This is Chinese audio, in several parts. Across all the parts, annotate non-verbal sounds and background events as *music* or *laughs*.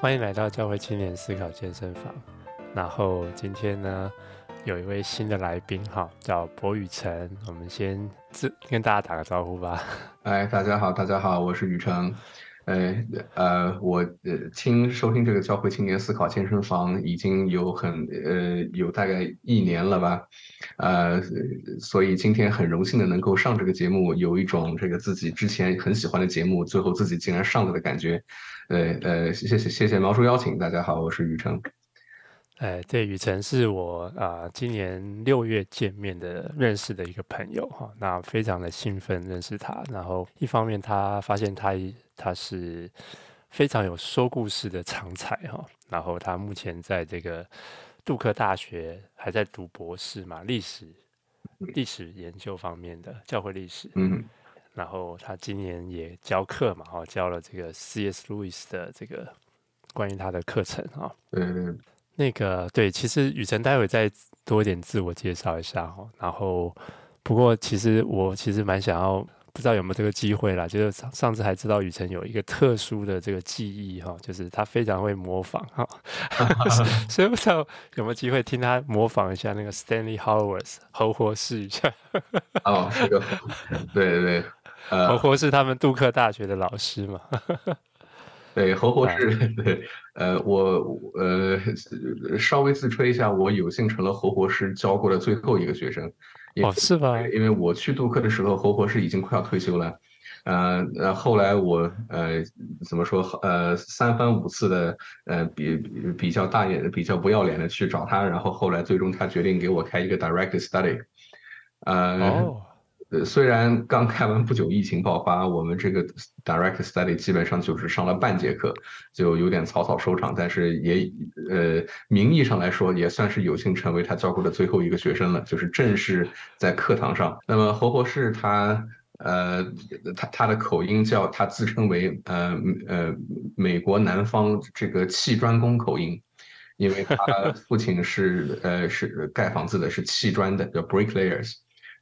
欢迎来到教会青年思考健身房。然后今天呢，有一位新的来宾哈，叫博宇成。我们先自跟大家打个招呼吧。*laughs* 哎，大家好，大家好，我是宇成。呃呃，我呃听收听这个教会青年思考健身房已经有很呃有大概一年了吧，呃，所以今天很荣幸的能够上这个节目，有一种这个自己之前很喜欢的节目，最后自己竟然上了的感觉。呃呃，谢谢谢谢毛叔邀请，大家好，我是宇成。哎，对，宇成是我啊、今年六月见面的认识的一个朋友哈，那非常的兴奋认识他，然后一方面他发现他他是非常有说故事的常才哈，然后他目前在这个杜克大学还在读博士嘛，历史历史研究方面的教会历史，嗯，然后他今年也教课嘛，哈，教了这个 C.S. Lewis 的这个关于他的课程哈，嗯。那个对，其实雨辰待会再多一点自我介绍一下哈。然后，不过其实我其实蛮想要，不知道有没有这个机会啦。就是上上次还知道雨辰有一个特殊的这个记忆哈，就是他非常会模仿哈，*laughs* 所以不知道有没有机会听他模仿一下那个 Stanley Hauerwas 侯活士一下。*laughs* 哦，这个对对对，呃，侯活士他们杜克大学的老师嘛。*laughs* 对，侯活士，对，呃，我呃稍微自吹一下，我有幸成了侯活士教过的最后一个学生。哦，是吧？因为我去杜克的时候，活活是已经快要退休了。呃呃，后来我呃怎么说？呃，三番五次的呃比比较大眼、比较不要脸的去找他，然后后来最终他决定给我开一个 direct study。呃。哦。呃，虽然刚开完不久，疫情爆发，我们这个 direct study 基本上就是上了半节课，就有点草草收场。但是也呃，名义上来说，也算是有幸成为他教过的最后一个学生了，就是正式在课堂上。那么侯博士他呃，他他的口音叫他自称为呃呃美国南方这个砌砖工口音，因为他父亲是呃是盖房子的，是砌砖的，叫 bricklayers。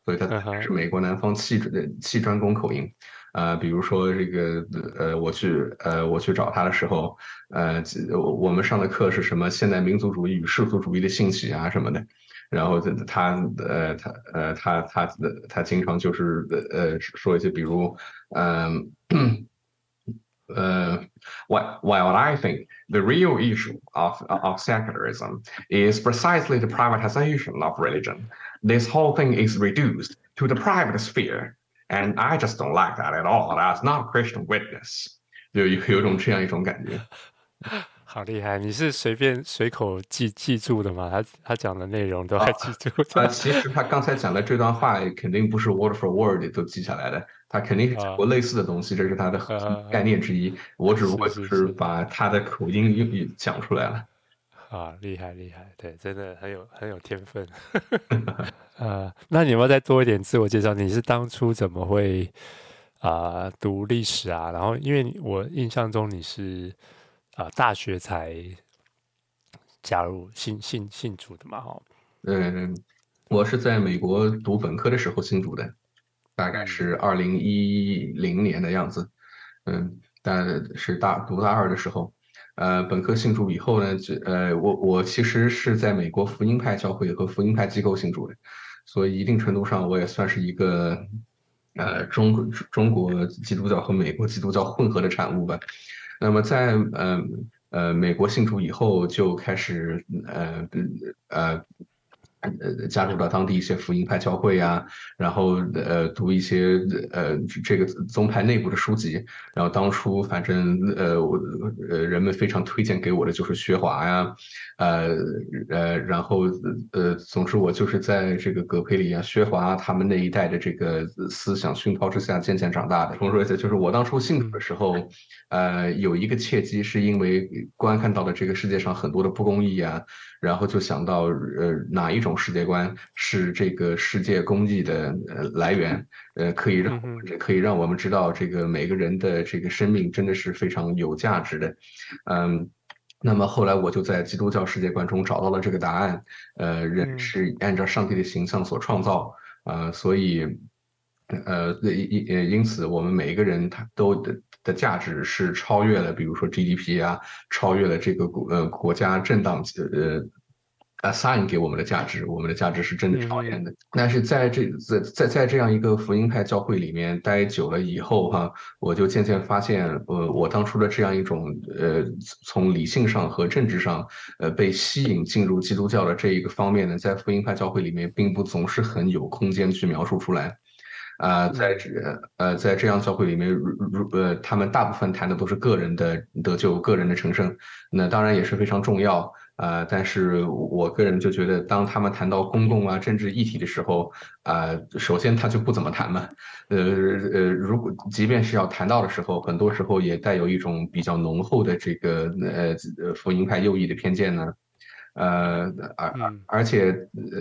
所以他是美国南方砌的砌砖工口音，呃，比如说这个呃，我去呃我去找他的时候，呃，我们上的课是什么现代民族主义与世俗主义的兴起啊什么的，然后他呃他呃他他他他经常就是呃说一些比如嗯呃，呃，while while I think the real issue of of secularism is precisely the privatization of religion. This whole thing is reduced to the private sphere, and I just don't like that at all. That's not Christian witness. 就有有种这样一种感觉。好厉害！你是随便随口记记住的吗？他他讲的内容都还记住？啊，其实他刚才讲的这段话肯定不是 word for word 都记下来的，他肯定是讲过类似的东西，这是他的核心概念之一。我只不过就是把他的口音用讲出来了。啊，厉害厉害，对，真的很有很有天分。*laughs* 呃，那你有没有再多一点自我介绍？你是当初怎么会啊、呃、读历史啊？然后，因为我印象中你是啊、呃、大学才加入信信信主的嘛？哈，嗯，我是在美国读本科的时候信主的，大概是二零一零年的样子。嗯，但是大读大二的时候。呃，本科信主以后呢，就呃，我我其实是在美国福音派教会和福音派机构信主的，所以一定程度上我也算是一个呃中中国基督教和美国基督教混合的产物吧。那么在呃呃美国信主以后，就开始呃呃。呃，加入到当地一些福音派教会呀、啊，然后呃读一些呃这个宗派内部的书籍，然后当初反正呃我呃人们非常推荐给我的就是薛华呀，呃呃然后呃总之我就是在这个葛培里啊、薛华他们那一代的这个思想熏陶之下渐渐长大的。重说一下，就是我当初信主的时候，呃有一个契机，是因为观看到了这个世界上很多的不公义啊。然后就想到，呃，哪一种世界观是这个世界公益的呃来源？呃，可以让可以让我们知道，这个每个人的这个生命真的是非常有价值的。嗯，那么后来我就在基督教世界观中找到了这个答案。呃，人是按照上帝的形象所创造，啊、呃，所以。呃，因因因此，我们每一个人他都的的价值是超越了，比如说 GDP 啊，超越了这个国呃国家政党呃。assign 给我们的价值，我们的价值是真的超越的。但是在这在在在这样一个福音派教会里面待久了以后，哈，我就渐渐发现，呃，我当初的这样一种呃，从理性上和政治上，呃，被吸引进入基督教的这一个方面呢，在福音派教会里面，并不总是很有空间去描述出来。啊、呃，在这呃，在这样教会里面，如如呃，他们大部分谈的都是个人的得救、个人的成圣，那当然也是非常重要。啊、但是我个人就觉得，当他们谈到公共啊政治议题的时候，啊、呃，首先他就不怎么谈嘛，呃呃，如果即便是要谈到的时候，很多时候也带有一种比较浓厚的这个呃福音派右翼的偏见呢。呃，而而且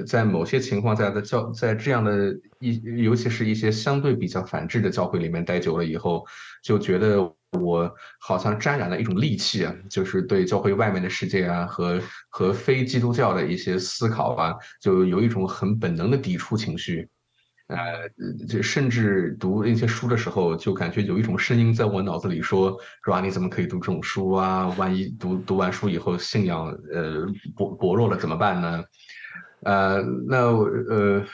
在某些情况下的教，在这样的一，尤其是一些相对比较反智的教会里面待久了以后，就觉得我好像沾染了一种戾气啊，就是对教会外面的世界啊和和非基督教的一些思考啊，就有一种很本能的抵触情绪。呃，就甚至读一些书的时候，就感觉有一种声音在我脑子里说：“说啊？你怎么可以读这种书啊？万一读读完书以后信仰呃薄薄弱了怎么办呢？”呃，那呃。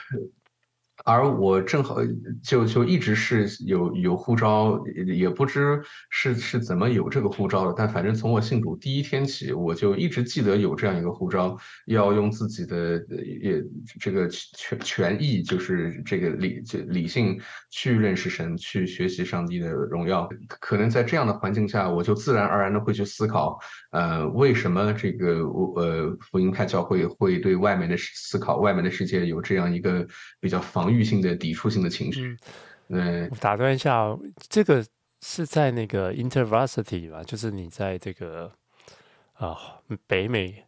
而我正好就就一直是有有呼召，也不知是是怎么有这个呼召的，但反正从我信主第一天起，我就一直记得有这样一个呼召，要用自己的也这个权权益，就是这个理就理性去认识神，去学习上帝的荣耀。可能在这样的环境下，我就自然而然的会去思考，呃，为什么这个呃福音派教会会对外面的思考、外面的世界有这样一个比较防御性的、抵触性的情绪。嗯，我打断一下，这个是在那个 InterVarsity 吧？就是你在这个啊北美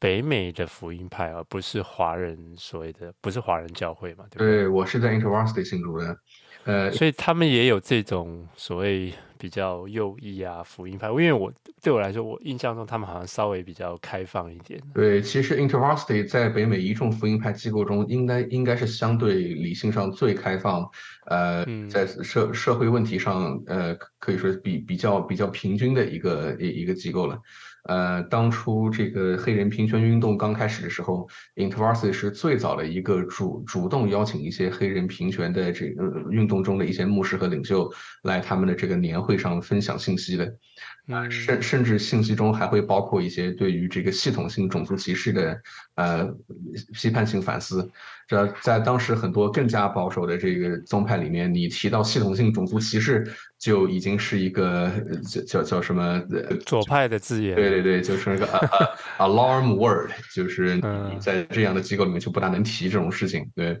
北美的福音派，而不是华人所谓的不是华人教会嘛？对不对？对，我是在 InterVarsity 信主的。呃，所以他们也有这种所谓比较右翼啊福音派，因为我对我来说，我印象中他们好像稍微比较开放一点。对，其实 InterVarsity 在北美一众福音派机构中，应该应该是相对理性上最开放，呃，在社社会问题上，呃，可以说比比较比较平均的一个一一个机构了。呃，当初这个黑人平权运动刚开始的时候，InterVarsity 是最早的一个主主动邀请一些黑人平权的这个运动中的一些牧师和领袖来他们的这个年会上分享信息的。啊，甚甚至信息中还会包括一些对于这个系统性种族歧视的呃批判性反思。这在当时很多更加保守的这个宗派里面，你提到系统性种族歧视，就已经是一个叫叫叫什么左派的字眼。对对对，就是那个 alarm word，就是你在这样的机构里面就不大能提这种事情。对。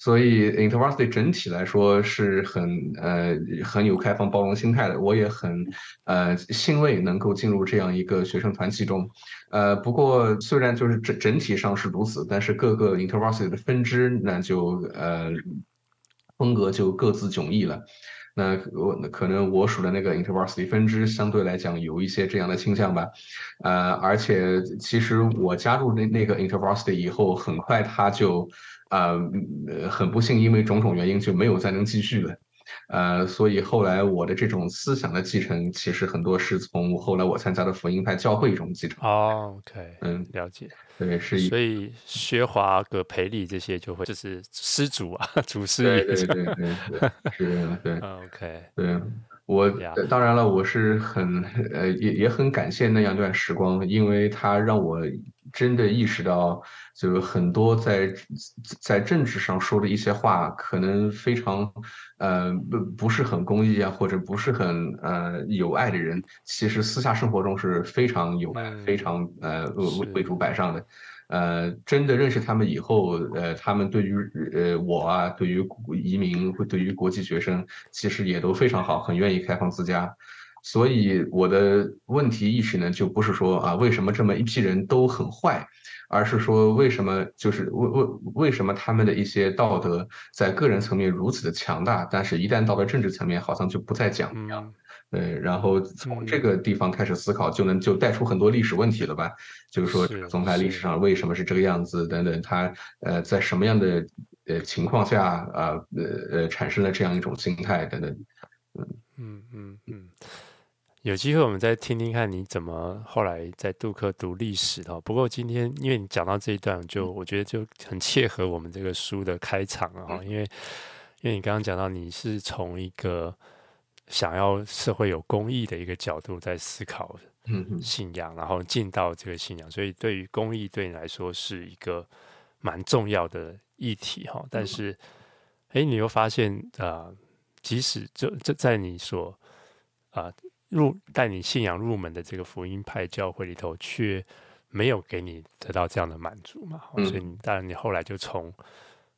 所以，InterVarsity 整体来说是很呃很有开放包容心态的。我也很呃欣慰能够进入这样一个学生团体中。呃，不过虽然就是整整体上是如此，但是各个 InterVarsity 的分支那就呃风格就各自迥异了。那我可能我属的那个 InterVarsity 分支相对来讲有一些这样的倾向吧。呃，而且其实我加入那那个 InterVarsity 以后，很快他就。呃，很不幸，因为种种原因就没有再能继续了，呃，所以后来我的这种思想的继承，其实很多是从后来我参加的福音派教会中继承。哦，OK，嗯，了解，对，是。所以薛华、葛培利这些就会就是师祖啊，*laughs* 祖师爷，对对对对，对，是对，OK，对。我当然了，我是很呃也也很感谢那样一段时光，因为它让我真的意识到，就是很多在在政治上说的一些话，可能非常呃不不是很公益啊，或者不是很呃有爱的人，其实私下生活中是非常有爱，非常呃为为主摆上的。呃，真的认识他们以后，呃，他们对于呃我啊，对于移民，会对于国际学生，其实也都非常好，很愿意开放自家。所以我的问题意识呢，就不是说啊，为什么这么一批人都很坏，而是说为什么就是为为为什么他们的一些道德在个人层面如此的强大，但是一旦到了政治层面，好像就不再讲一样。对，然后从这个地方开始思考，就能就带出很多历史问题了吧？就是说，宗派历史上为什么是这个样子等等，他呃在什么样的呃情况下啊呃呃产生了这样一种心态等等。嗯嗯嗯嗯，有机会我们再听听看你怎么后来在杜克读历史的。不过今天因为你讲到这一段，就我觉得就很切合我们这个书的开场啊，因为因为你刚刚讲到你是从一个想要社会有公益的一个角度在思考信仰，然后进到这个信仰，所以对于公益对你来说是一个蛮重要的议题哈。但是，哎，你又发现啊。呃即使这这在你所啊、呃、入带你信仰入门的这个福音派教会里头，却没有给你得到这样的满足嘛？所以你当然你后来就从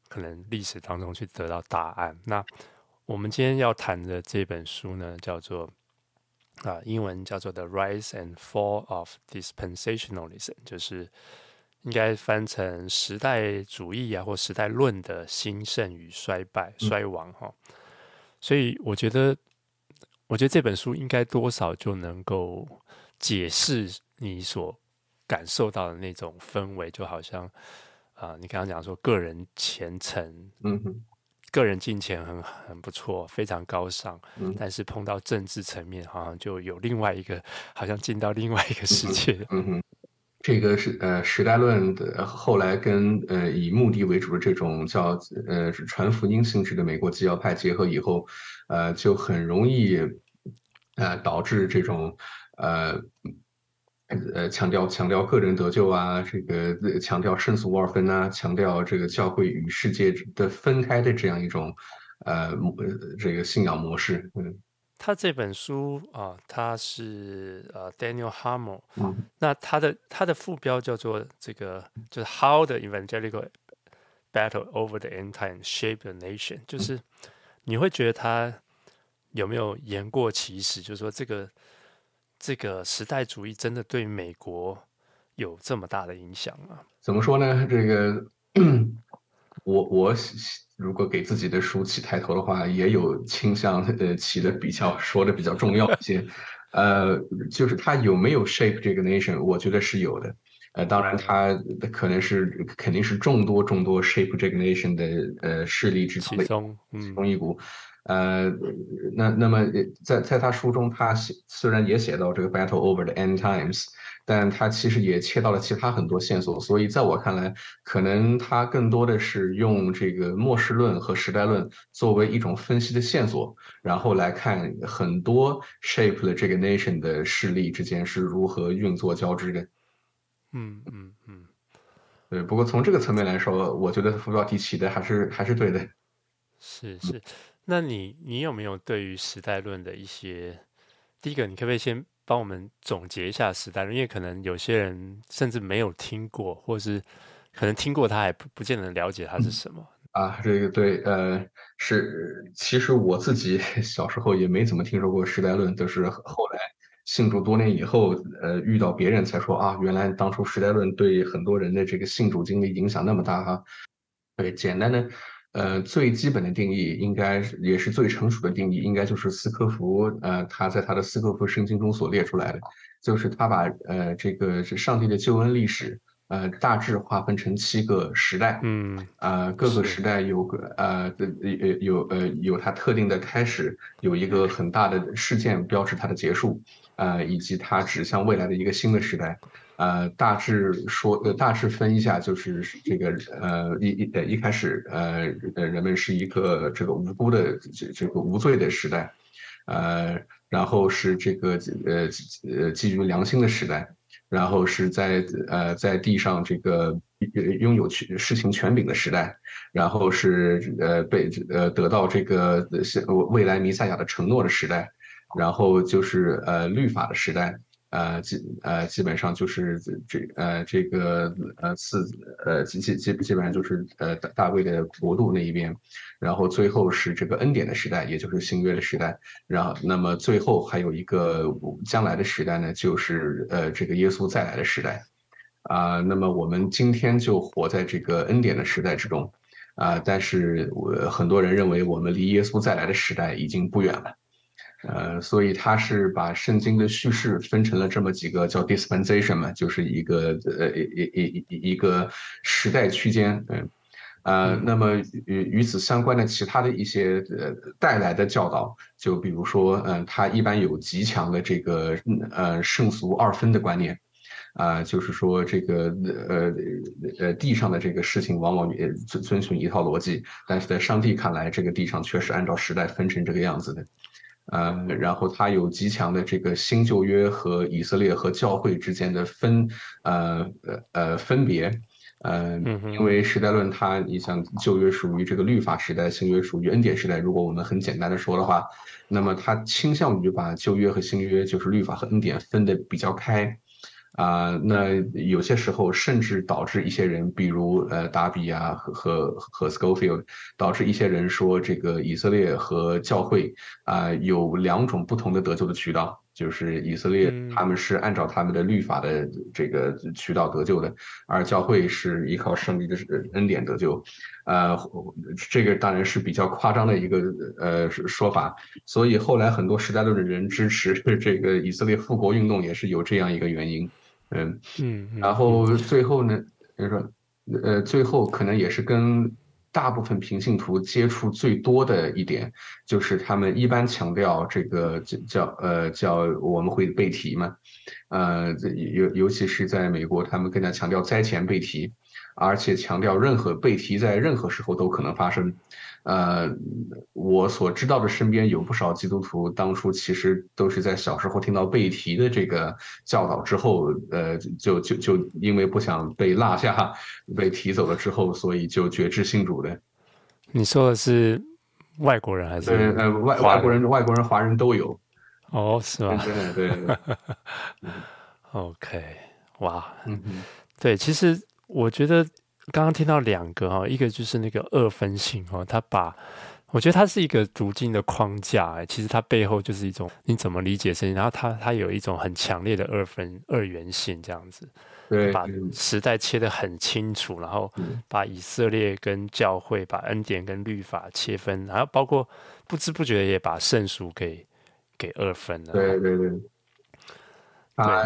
可能历史当中去得到答案。那我们今天要谈的这本书呢，叫做啊、呃、英文叫做《The Rise and Fall of Dispensationalism》，就是应该翻成时代主义啊或时代论的兴盛与衰败、衰亡哈。所以我觉得，我觉得这本书应该多少就能够解释你所感受到的那种氛围，就好像啊、呃，你刚刚讲说个人虔诚，嗯哼，个人金钱很很不错，非常高尚，嗯，但是碰到政治层面，好像就有另外一个，好像进到另外一个世界，嗯哼。这个是呃时代论的后来跟呃以目的为主的这种叫呃传福音性质的美国基要派结合以后，呃就很容易呃导致这种呃呃强调强调个人得救啊，这个强调圣俗二分啊，强调这个教会与世界的分开的这样一种呃这个信仰模式，嗯。他这本书啊，他是呃 Daniel Harmon，嗯，那他的他的副标叫做这个就是 How the Evangelical Battle over the End Time Shaped the Nation，就是你会觉得他有没有言过其实？就是说这个这个时代主义真的对美国有这么大的影响吗？怎么说呢？这个我我。如果给自己的书起抬头的话，也有倾向呃起的比较说的比较重要一些，呃，就是它有没有 shape 这个 nation，我觉得是有的，呃，当然它可能是肯定是众多众多 shape 这个 nation 的呃势力之中的其中其中一股，呃，那那么在在他书中，他写虽然也写到这个 battle over the end times。但他其实也切到了其他很多线索，所以在我看来，可能他更多的是用这个末世论和时代论作为一种分析的线索，然后来看很多 shape 了这个 nation 的势力之间是如何运作交织的。嗯嗯嗯，对。不过从这个层面来说，我觉得副标题起的还是还是对的。是是，那你你有没有对于时代论的一些，第一个，你可不可以先？帮我们总结一下时代论，因为可能有些人甚至没有听过，或是可能听过，他还不不见得了解它是什么啊。这个对，呃，是其实我自己 *laughs* 小时候也没怎么听说过时代论，都是后来信主多年以后，呃，遇到别人才说啊，原来当初时代论对很多人的这个信主经历影响那么大哈。对，简单的。呃，最基本的定义应该也是最成熟的定义，应该就是斯科夫，呃，他在他的斯科夫圣经中所列出来的，就是他把呃这个是上帝的救恩历史，呃，大致划分成七个时代，嗯，啊、呃，各个时代有个呃有有呃有它特定的开始，有一个很大的事件标志它的结束，呃，以及它指向未来的一个新的时代。呃，大致说，呃，大致分一下，就是这个，呃，一一呃一开始，呃，呃，人们是一个这个无辜的这这个无罪的时代，呃，然后是这个呃呃基于良心的时代，然后是在呃在地上这个拥有权事情权柄的时代，然后是呃被呃得到这个未来弥赛亚的承诺的时代，然后就是呃律法的时代。呃基呃基本上就是这呃这个呃四呃基基基基本上就是呃大卫的国度那一边，然后最后是这个恩典的时代，也就是新约的时代，然后那么最后还有一个将来的时代呢，就是呃这个耶稣再来的时代，啊、那么我们今天就活在这个恩典的时代之中，啊、但是我很多人认为我们离耶稣再来的时代已经不远了。呃，所以他是把圣经的叙事分成了这么几个叫 dispensation 嘛，就是一个呃一一一一个时代区间，嗯，呃，那么与与此相关的其他的一些呃带来的教导，就比如说，嗯、呃，他一般有极强的这个呃圣俗二分的观念，啊、呃，就是说这个呃呃地上的这个事情往往也遵遵循一套逻辑，但是在上帝看来，这个地上确实按照时代分成这个样子的，呃，然后它有极强的这个新旧约和以色列和教会之间的分呃呃呃分别。呃，因为时代论它，你想旧约属于这个律法时代，新约属于恩典时代。如果我们很简单的说的话，那么它倾向于把旧约和新约，就是律法和恩典分得比较开。啊、呃，那有些时候甚至导致一些人，比如呃达比啊和和和 Scofield，导致一些人说这个以色列和教会啊、呃、有两种不同的得救的渠道。就是以色列，他们是按照他们的律法的这个渠道得救的，而教会是依靠上帝的恩典得救，呃，这个当然是比较夸张的一个呃说法。所以后来很多时代论的人支持这个以色列复国运动，也是有这样一个原因。嗯嗯，然后最后呢，就是说，呃，最后可能也是跟。大部分平信徒接触最多的一点，就是他们一般强调这个叫呃叫我们会背题嘛，呃尤尤其是在美国，他们更加强调灾前背题，而且强调任何背题在任何时候都可能发生。呃，我所知道的身边有不少基督徒，当初其实都是在小时候听到背题的这个教导之后，呃，就就就因为不想被落下，*laughs* 被提走了之后，所以就决志信主的。你说的是外国人还是？呃，外外国人、外国人、华人都有。哦，是吗？对对对。*laughs* OK，哇，嗯嗯，对，其实我觉得。刚刚听到两个哈，一个就是那个二分性哈，他把我觉得它是一个读经的框架哎，其实它背后就是一种你怎么理解圣经，然后它它有一种很强烈的二分二元性这样子，对，把时代切得很清楚，然后把以色列跟教会，把恩典跟律法切分，然后包括不知不觉也把圣俗给给二分了，对对对，对，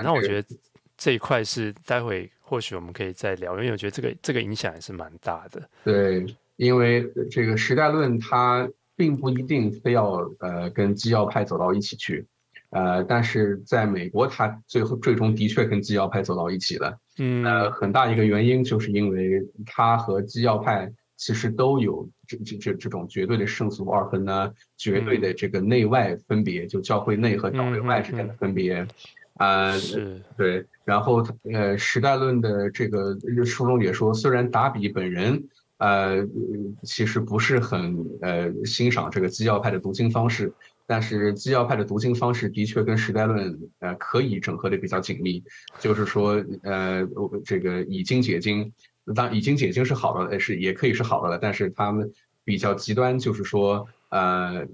那我觉得这一块是待会。或许我们可以再聊，因为我觉得这个这个影响还是蛮大的。对，因为这个时代论它并不一定非要呃跟基要派走到一起去，呃，但是在美国，它最后最终的确跟基要派走到一起了。嗯，呃，很大一个原因就是因为它和基要派其实都有这这这这种绝对的胜俗二分呢，绝对的这个内外分别，就教会内和教会外之间的分别。啊、呃，是对，然后呃，时代论的这个书中也说，虽然达比本人呃其实不是很呃欣赏这个基要派的读经方式，但是基要派的读经方式的确跟时代论呃可以整合的比较紧密，就是说呃这个以经解经，当然以经解经是好的，是也可以是好的了，但是他们比较极端，就是说呃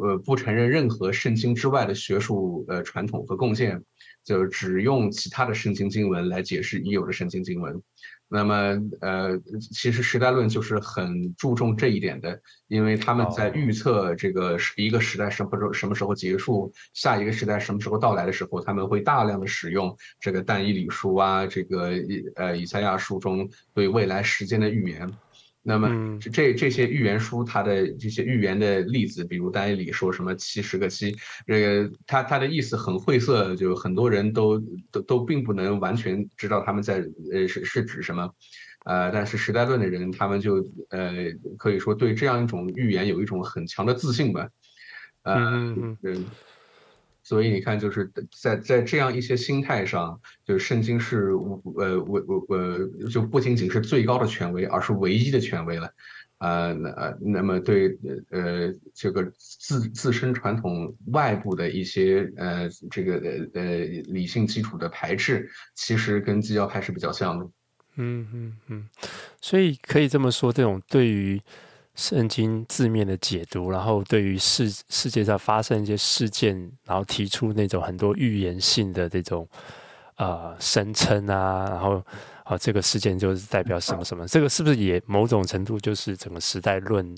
呃不承认任何圣经之外的学术呃传统和贡献。就只用其他的圣经经文来解释已有的圣经经文，那么呃，其实时代论就是很注重这一点的，因为他们在预测这个一个时代什么时候什么时候结束，下一个时代什么时候到来的时候，他们会大量的使用这个但以理书啊，这个呃以赛亚书中对未来时间的预言。那么这这些预言书，它的这些预言的例子，比如但以理说什么七十个七，这个它它的意思很晦涩，就很多人都都都并不能完全知道他们在呃是是指什么，呃，但是时代论的人，他们就呃可以说对这样一种预言有一种很强的自信吧，呃嗯。所以你看，就是在在这样一些心态上，就是圣经是呃我我我就不仅仅是最高的权威，而是唯一的权威了，呃那那么对呃这个自自身传统外部的一些呃这个呃呃理性基础的排斥，其实跟基要派是比较像的。嗯嗯嗯，所以可以这么说，这种对于。圣经字面的解读，然后对于世世界上发生一些事件，然后提出那种很多预言性的这种呃声称啊，然后啊这个事件就是代表什么什么，这个是不是也某种程度就是整个时代论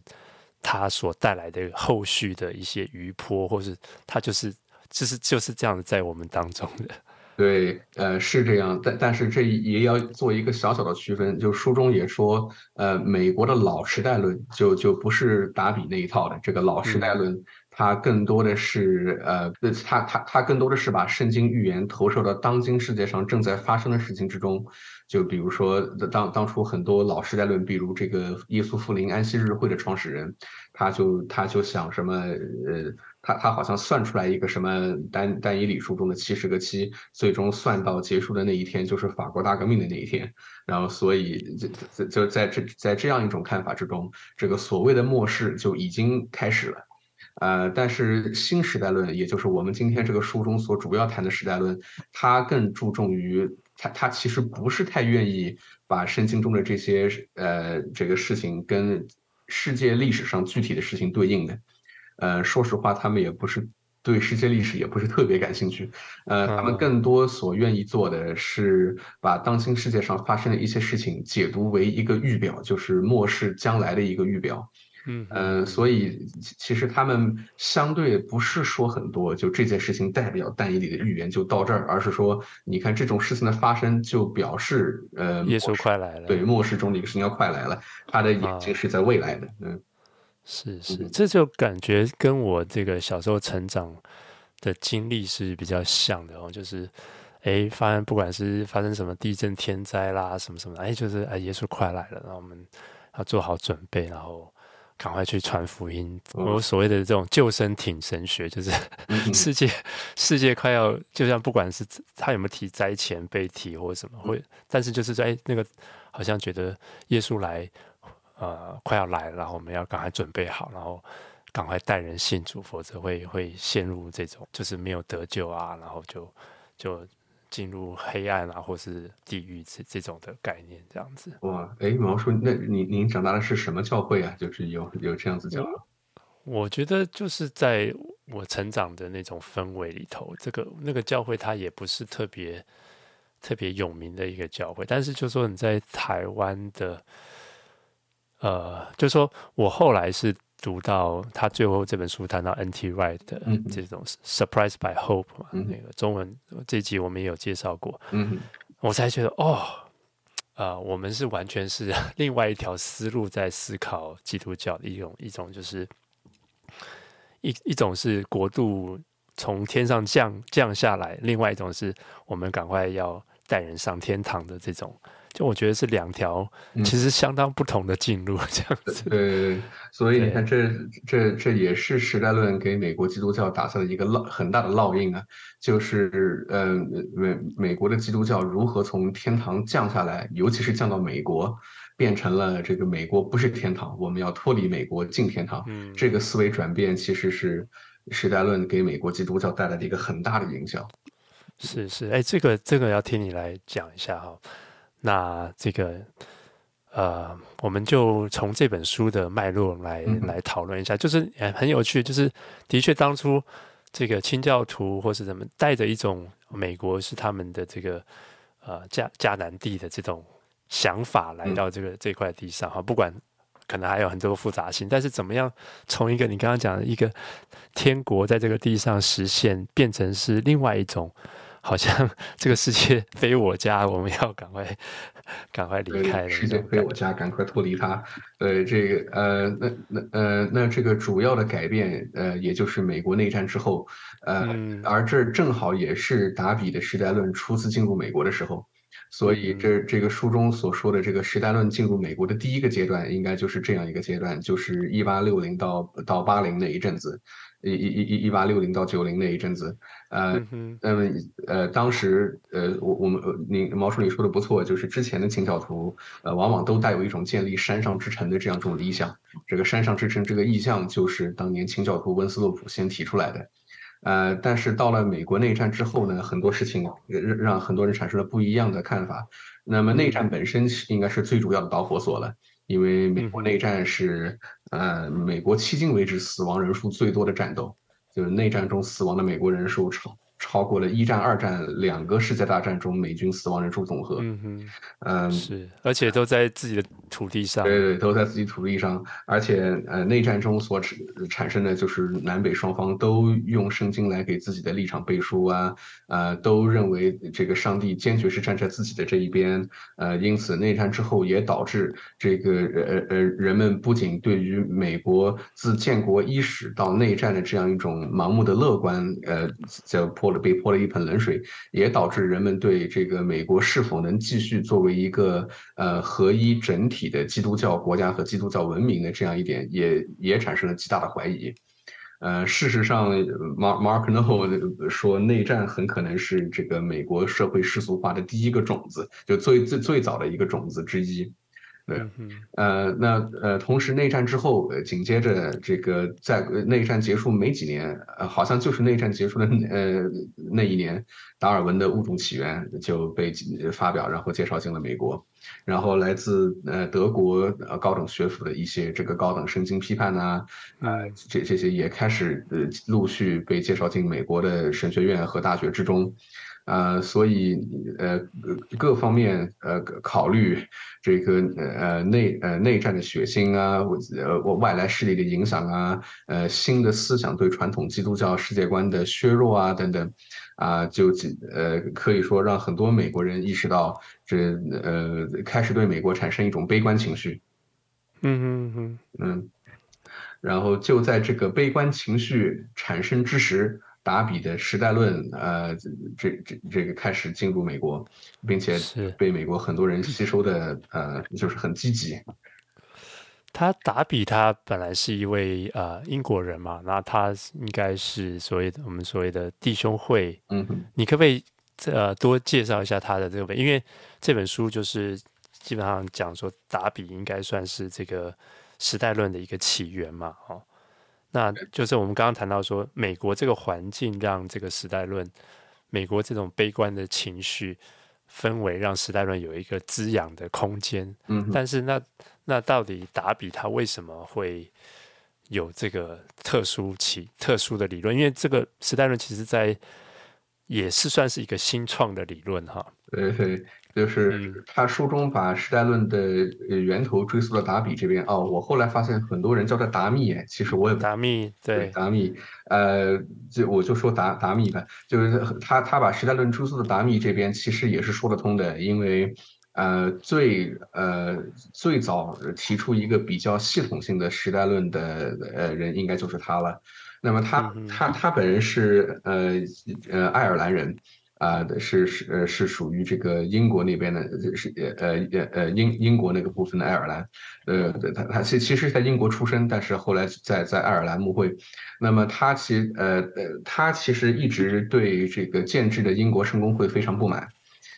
它所带来的后续的一些余波，或是它就是就是就是这样在我们当中的？对，呃，是这样，但但是这也要做一个小小的区分，就书中也说，呃，美国的老时代论就就不是达比那一套的，这个老时代论，它更多的是，呃，它它它更多的是把圣经预言投射到当今世界上正在发生的事情之中，就比如说当当初很多老时代论，比如这个耶稣复临安息日会的创始人，他就他就想什么，呃。他他好像算出来一个什么单单一理数中的七十个七，最终算到结束的那一天就是法国大革命的那一天，然后所以就就就在这在这样一种看法之中，这个所谓的末世就已经开始了，呃，但是新时代论，也就是我们今天这个书中所主要谈的时代论，它更注重于它它其实不是太愿意把圣经中的这些呃这个事情跟世界历史上具体的事情对应的。呃，说实话，他们也不是对世界历史也不是特别感兴趣，呃，他们更多所愿意做的是把当今世界上发生的一些事情解读为一个预表，就是末世将来的一个预表。嗯，呃，所以其实他们相对不是说很多，就这件事情代表但以理的预言就到这儿，而是说，你看这种事情的发生就表示，呃，耶稣快来了，对，末世中的一个事情要快来了，他的眼睛是在未来的，嗯。是是，这就感觉跟我这个小时候成长的经历是比较像的哦，就是，哎，发生不管是发生什么地震、天灾啦，什么什么，哎，就是哎，耶稣快来了，然后我们要做好准备，然后赶快去传福音。我所谓的这种救生艇神学，就是 *laughs* 世界世界快要，就像不管是他有没有提灾前被提或什么，会，但是就是在那个好像觉得耶稣来。呃，快要来了，然后我们要赶快准备好，然后赶快带人信主，否则会会陷入这种就是没有得救啊，然后就就进入黑暗啊，或是地狱这这种的概念，这样子。哇，哎，毛叔，那您您长大的是什么教会啊？就是有有这样子教？我觉得就是在我成长的那种氛围里头，这个那个教会它也不是特别特别有名的一个教会，但是就说你在台湾的。呃，就说我后来是读到他最后这本书谈到 N.T. Wright 的这种 Surprised by Hope 嘛，嗯、那个中文这集我们也有介绍过，嗯，我才觉得哦，啊、呃，我们是完全是 *laughs* 另外一条思路在思考基督教的一种一种就是一一种是国度从天上降降下来，另外一种是我们赶快要带人上天堂的这种。就我觉得是两条其实相当不同的进路，这样子。对、嗯，所以你看这，这这这也是时代论给美国基督教打下的一个烙很大的烙印啊，就是呃美美国的基督教如何从天堂降下来，尤其是降到美国，变成了这个美国不是天堂，我们要脱离美国进天堂。嗯，这个思维转变其实是时代论给美国基督教带来的一个很大的影响。是是，哎，这个这个要听你来讲一下哈。那这个，呃，我们就从这本书的脉络来、嗯、来讨论一下，就是很有趣，就是的确当初这个清教徒或是什么带着一种美国是他们的这个呃迦迦南地的这种想法来到这个、嗯、这块地上哈，不管可能还有很多复杂性，但是怎么样从一个你刚刚讲的一个天国在这个地上实现，变成是另外一种。好像 *laughs* 这个世界非我家，我们要赶快 *laughs* 赶快离开。世界非我家，赶快脱离它。呃这个呃，那那呃，那这个主要的改变呃，也就是美国内战之后，呃，嗯、而这正好也是达比的时代论初次进入美国的时候，所以这这个书中所说的这个时代论进入美国的第一个阶段，应该就是这样一个阶段，就是一八六零到到八零那一阵子。一一一一一八六零到九零那一阵子，呃，那么呃，当时呃，我我们你毛叔你说的不错，就是之前的清教徒，呃，往往都带有一种建立山上之城的这样一种理想。这个山上之城这个意象，就是当年清教徒温斯洛普先提出来的。呃，但是到了美国内战之后呢，很多事情让让很多人产生了不一样的看法。那么内战本身应该是最主要的导火索了。因为美国内战是，呃，美国迄今为止死亡人数最多的战斗，就是内战中死亡的美国人数超超过了一战、二战两个世界大战中美军死亡人数总和。嗯哼，嗯，是，而且都在自己的土地上。对对，都在自己土地上，而且呃，内战中所产产生的就是南北双方都用圣经来给自己的立场背书啊，呃，都认为这个上帝坚决是站在自己的这一边，呃，因此内战之后也导致这个呃呃人们不仅对于美国自建国伊始到内战的这样一种盲目的乐观，呃，就泼被泼了一盆冷水，也导致人们对这个美国是否能继续作为一个呃合一整体的基督教国家和基督教文明的这样一点，也也产生了极大的怀疑。呃，事实上，Mark Mark No 说内战很可能是这个美国社会世俗化的第一个种子，就最最最早的一个种子之一。对，呃，那呃，同时内战之后，紧接着这个在内战结束没几年，呃，好像就是内战结束的呃那一年，达尔文的物种起源就被发表，然后介绍进了美国，然后来自呃德国呃高等学府的一些这个高等圣经批判呐，呃，这这些也开始呃陆续被介绍进美国的神学院和大学之中。呃，所以呃各方面呃考虑这个呃内呃内战的血腥啊，呃我外来势力的影响啊，呃新的思想对传统基督教世界观的削弱啊等等，啊、呃、就呃可以说让很多美国人意识到这呃开始对美国产生一种悲观情绪。嗯嗯嗯嗯，然后就在这个悲观情绪产生之时。达比的时代论，呃，这这这个开始进入美国，并且被美国很多人吸收的，呃，就是很积极。*laughs* 他达比他本来是一位呃英国人嘛，那他应该是所谓的我们所谓的弟兄会。嗯，你可不可以呃多介绍一下他的这个？因为这本书就是基本上讲说达比应该算是这个时代论的一个起源嘛，哦。那就是我们刚刚谈到说，美国这个环境让这个时代论，美国这种悲观的情绪氛围，让时代论有一个滋养的空间。嗯，但是那那到底达比他为什么会有这个特殊起特殊的理论？因为这个时代论其实在也是算是一个新创的理论哈。对对。就是他书中把时代论的源头追溯到达比这边。哦，我后来发现很多人叫他达密，哎，其实我也达密对达密，呃，就我就说达达密吧，就是他他把时代论追溯到达密这边，其实也是说得通的，因为呃最呃最早提出一个比较系统性的时代论的呃人，应该就是他了。那么他他他本人是呃呃爱尔兰人。啊，是是是属于这个英国那边的，是呃呃呃英英国那个部分的爱尔兰，呃他他其其实在英国出生，但是后来在在爱尔兰牧会，那么他其呃呃他其实一直对这个建制的英国圣公会非常不满。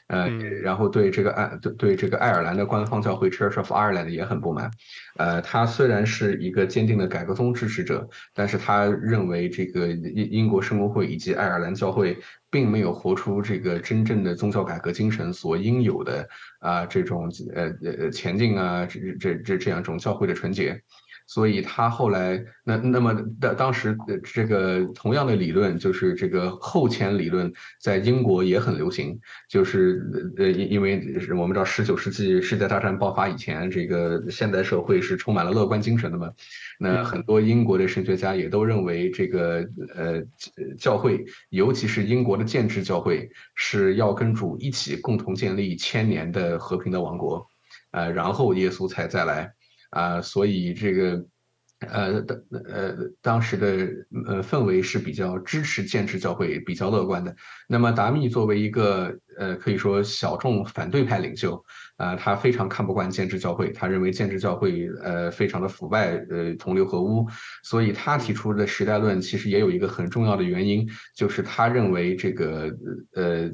呃，然后对这个爱对对这个爱尔兰的官方教会 Church of Ireland 也很不满。呃，他虽然是一个坚定的改革宗支持者，但是他认为这个英英国圣公会以及爱尔兰教会并没有活出这个真正的宗教改革精神所应有的啊、呃、这种呃呃前进啊这这这这样一种教会的纯洁。所以他后来那那么当当时这个同样的理论就是这个后钱理论在英国也很流行，就是呃因因为我们知道十九世纪世界大战爆发以前，这个现代社会是充满了乐观精神的嘛，那很多英国的神学家也都认为这个呃教会，尤其是英国的建制教会是要跟主一起共同建立千年的和平的王国，呃然后耶稣才再来。啊，所以这个，呃，当呃当时的呃氛围是比较支持建制教会，比较乐观的。那么达密作为一个呃可以说小众反对派领袖。啊、呃，他非常看不惯建制教会，他认为建制教会呃非常的腐败，呃同流合污，所以他提出的时代论其实也有一个很重要的原因，就是他认为这个呃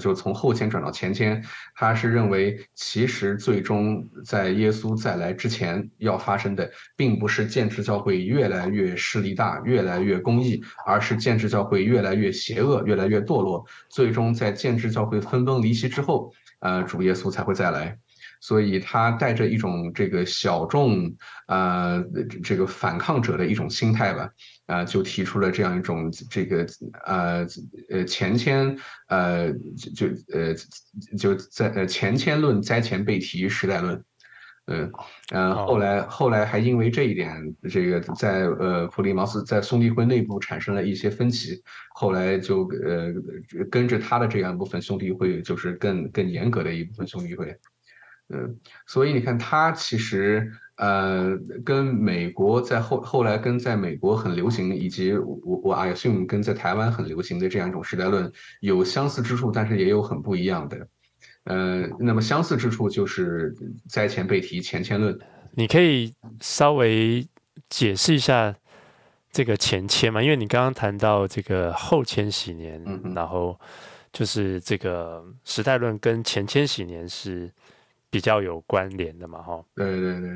就从后迁转到前迁，他是认为其实最终在耶稣再来之前要发生的，并不是建制教会越来越势力大，越来越公义，而是建制教会越来越邪恶，越来越堕落，最终在建制教会分崩离析之后。呃，主耶稣才会再来，所以他带着一种这个小众呃这个反抗者的一种心态吧，啊、呃，就提出了这样一种这个呃呃前迁呃就呃就在呃前迁论灾前被提时代论。嗯，呃，后来后来还因为这一点，这个在呃普利茅斯在兄弟会内部产生了一些分歧，后来就呃跟着他的这样一部分兄弟会，就是更更严格的一部分兄弟会，嗯，所以你看他其实呃跟美国在后后来跟在美国很流行，以及我我 assume 跟在台湾很流行的这样一种时代论有相似之处，但是也有很不一样的。呃，那么相似之处就是灾前被提前谦论。你可以稍微解释一下这个前谦嘛？因为你刚刚谈到这个后千禧年，嗯、然后就是这个时代论跟前千禧年是比较有关联的嘛？哈，对对对。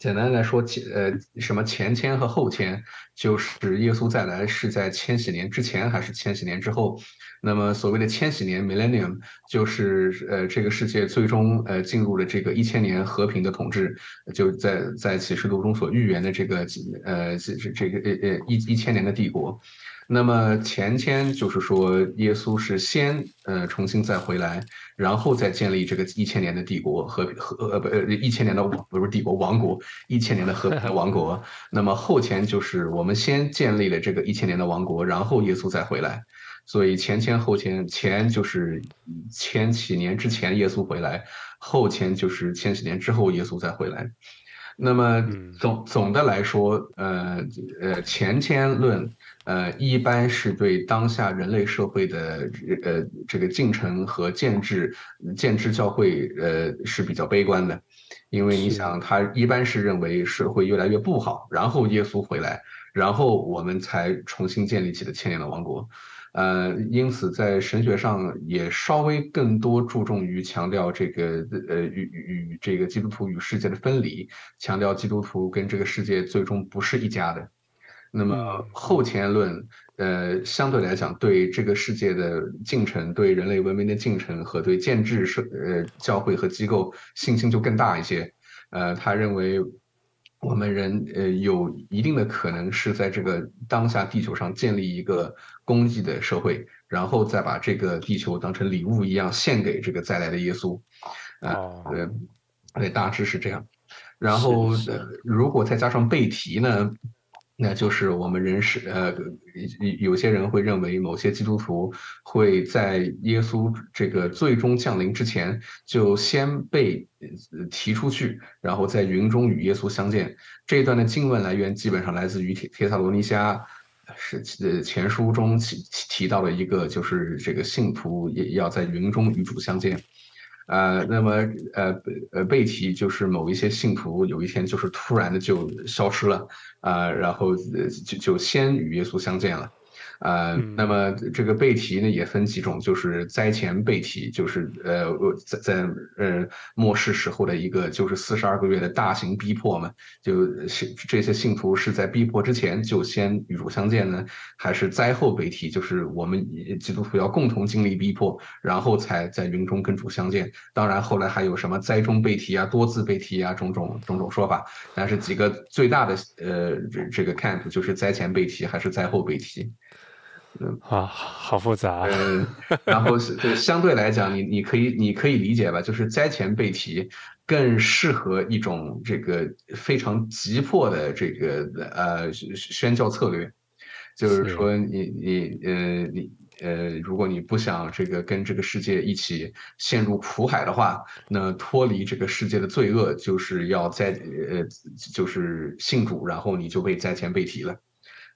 简单来说，前呃什么前迁和后迁，就是耶稣再来是在千禧年之前还是千禧年之后？那么所谓的千禧年 （millennium） 就是呃这个世界最终呃进入了这个一千年和平的统治，就在在启示录中所预言的这个呃这这个呃呃一一千年的帝国。那么前天就是说，耶稣是先呃重新再回来，然后再建立这个一千年的帝国和和呃不呃一千年的不是帝国王国，一千年的和平的王国。那么后谦就是我们先建立了这个一千年的王国，然后耶稣再回来。所以前前后前，前就是千禧年之前耶稣回来，后谦就是千禧年之后耶稣再回来。那么总总的来说，呃呃前谦论。呃，一般是对当下人类社会的呃这个进程和建制建制教会呃是比较悲观的，因为你想，他一般是认为社会越来越不好，然后耶稣回来，然后我们才重新建立起的千年的王国，呃，因此在神学上也稍微更多注重于强调这个呃与与这个基督徒与世界的分离，强调基督徒跟这个世界最终不是一家的。那么后天论，呃，相对来讲，对这个世界的进程、对人类文明的进程和对建制社呃教会和机构信心就更大一些。呃，他认为我们人呃有一定的可能是在这个当下地球上建立一个公义的社会，然后再把这个地球当成礼物一样献给这个再来的耶稣。啊、呃，呃，大致是这样。然后呃，如果再加上背题呢？那就是我们人是呃，有些人会认为某些基督徒会在耶稣这个最终降临之前就先被提出去，然后在云中与耶稣相见。这一段的经文来源基本上来自于帖帖撒罗尼迦是呃前书中提提到了一个，就是这个信徒也要在云中与主相见。呃，那么呃呃被提就是某一些信徒有一天就是突然的就消失了，啊、呃，然后就就先与耶稣相见了。呃，那么这个背题呢也分几种，就是灾前背题，就是呃在在呃末世时候的一个就是四十二个月的大型逼迫嘛，就是这些信徒是在逼迫之前就先与主相见呢，还是灾后背题，就是我们基督徒要共同经历逼迫，然后才在云中跟主相见。当然后来还有什么灾中背题啊、多次背题啊种种种种说法，但是几个最大的呃这这个 camp 就是灾前背题还是灾后被提。嗯啊，好复杂、啊。嗯，然后相对来讲，你你可以你可以理解吧，就是灾前被提更适合一种这个非常急迫的这个呃宣教策略，就是说你你呃你呃，如果你不想这个跟这个世界一起陷入苦海的话，那脱离这个世界的罪恶，就是要在呃就是信主，然后你就被灾前被提了。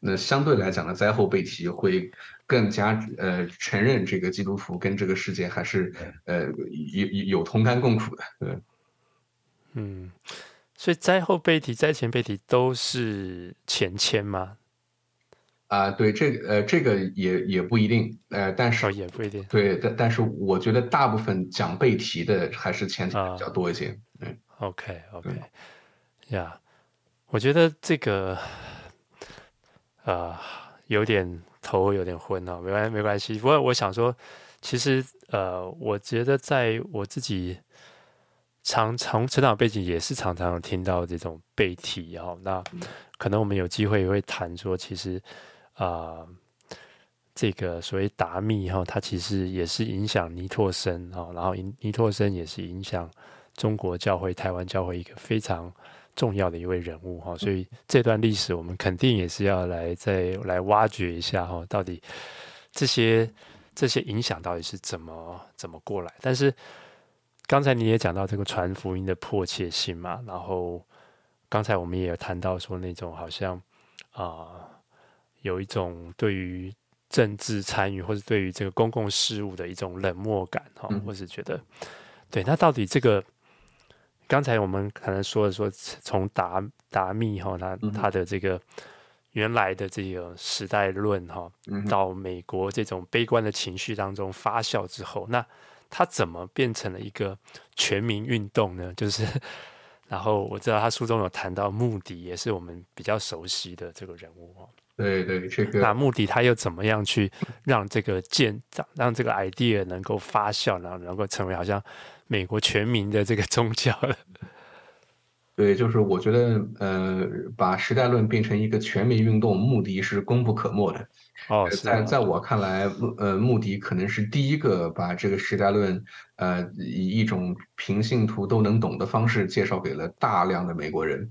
那相对来讲呢，灾后被提会更加呃承认这个基督徒跟这个世界还是呃有有同甘共苦的，对。嗯，所以灾后被提、灾前被提都是前签吗？啊，对，这个呃这个也也不一定，呃，但是、哦、也不一定，对，但但是我觉得大部分讲被提的还是前谦比较多一些。嗯，OK OK，呀，我觉得这个。呃，有点头有点昏哦，没关系没关系。不过我想说，其实呃，我觉得在我自己常从成长背景也是常常听到这种背题哈，那可能我们有机会也会谈说，其实啊、呃，这个所谓达密哈，它其实也是影响尼托生哈，然后尼尼托生也是影响中国教会、台湾教会一个非常重要的一位人物哈，所以这段历史我们肯定也是要来再来挖掘一下哈，到底这些这些影响到底是怎么怎么过来，但是。刚才你也讲到这个传福音的迫切性嘛，然后刚才我们也有谈到说那种好像啊、呃、有一种对于政治参与或者对于这个公共事务的一种冷漠感哈，或是觉得对，那到底这个刚才我们可能说的说从达达密哈他他的这个原来的这个时代论哈，到美国这种悲观的情绪当中发酵之后，那他怎么变成了一个全民运动呢？就是，*laughs* 然后我知道他书中有谈到穆迪，也是我们比较熟悉的这个人物哦。对对，这个那穆迪他又怎么样去让这个建长，让这个 idea 能够发酵，然后能够成为好像美国全民的这个宗教了？*laughs* 对，就是我觉得，呃，把时代论变成一个全民运动，目的是功不可没的。哦，在在我看来，穆呃穆迪可能是第一个把这个时代论，呃，以一种平信徒都能懂的方式介绍给了大量的美国人。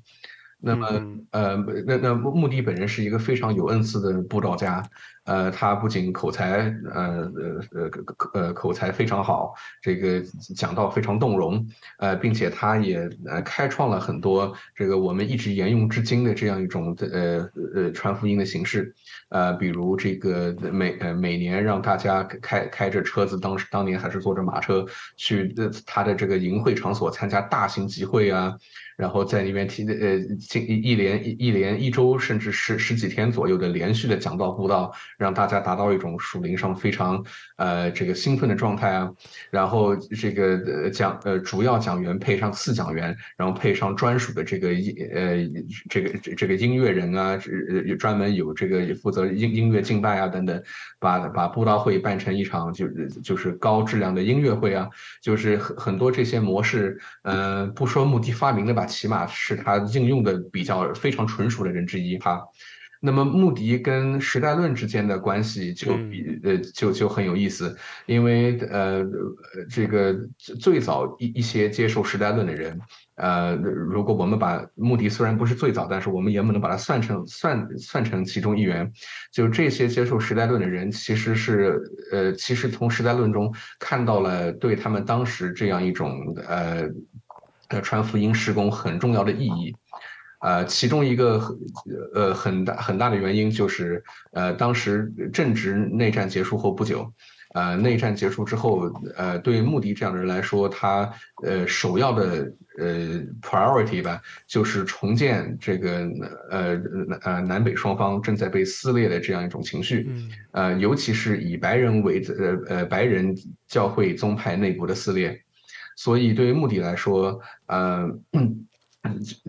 那么，呃，那那穆迪本人是一个非常有恩赐的布道家。呃，他不仅口才，呃呃呃呃口才非常好，这个讲道非常动容，呃，并且他也呃开创了很多这个我们一直沿用至今的这样一种呃呃传福音的形式，呃，比如这个每呃每年让大家开开着车子，当时当年还是坐着马车去他的这个营会场所参加大型集会啊。然后在里面提的呃，一一连一一连一周甚至十十几天左右的连续的讲道布道，让大家达到一种属灵上非常呃这个兴奋的状态啊。然后这个讲呃主要讲员配上四讲员，然后配上专属的这个呃这个这个音乐人啊，呃专门有这个负责音音乐敬拜啊等等，把把布道会办成一场就就是高质量的音乐会啊，就是很很多这些模式，呃不说目的发明的吧。起码是他应用的比较非常纯熟的人之一哈，那么穆迪跟时代论之间的关系就比呃就就很有意思，因为呃这个最早一一些接受时代论的人，呃如果我们把穆迪虽然不是最早，但是我们也不能把它算成算算成其中一员，就这些接受时代论的人其实是呃其实从时代论中看到了对他们当时这样一种呃。呃，传福音施工很重要的意义，呃，其中一个呃很大很大的原因就是，呃，当时正值内战结束后不久，呃，内战结束之后，呃，对穆迪这样的人来说，他呃首要的呃 priority 吧，就是重建这个呃呃南北双方正在被撕裂的这样一种情绪，呃，尤其是以白人为呃呃白人教会宗派内部的撕裂。所以，对于目的来说，呃，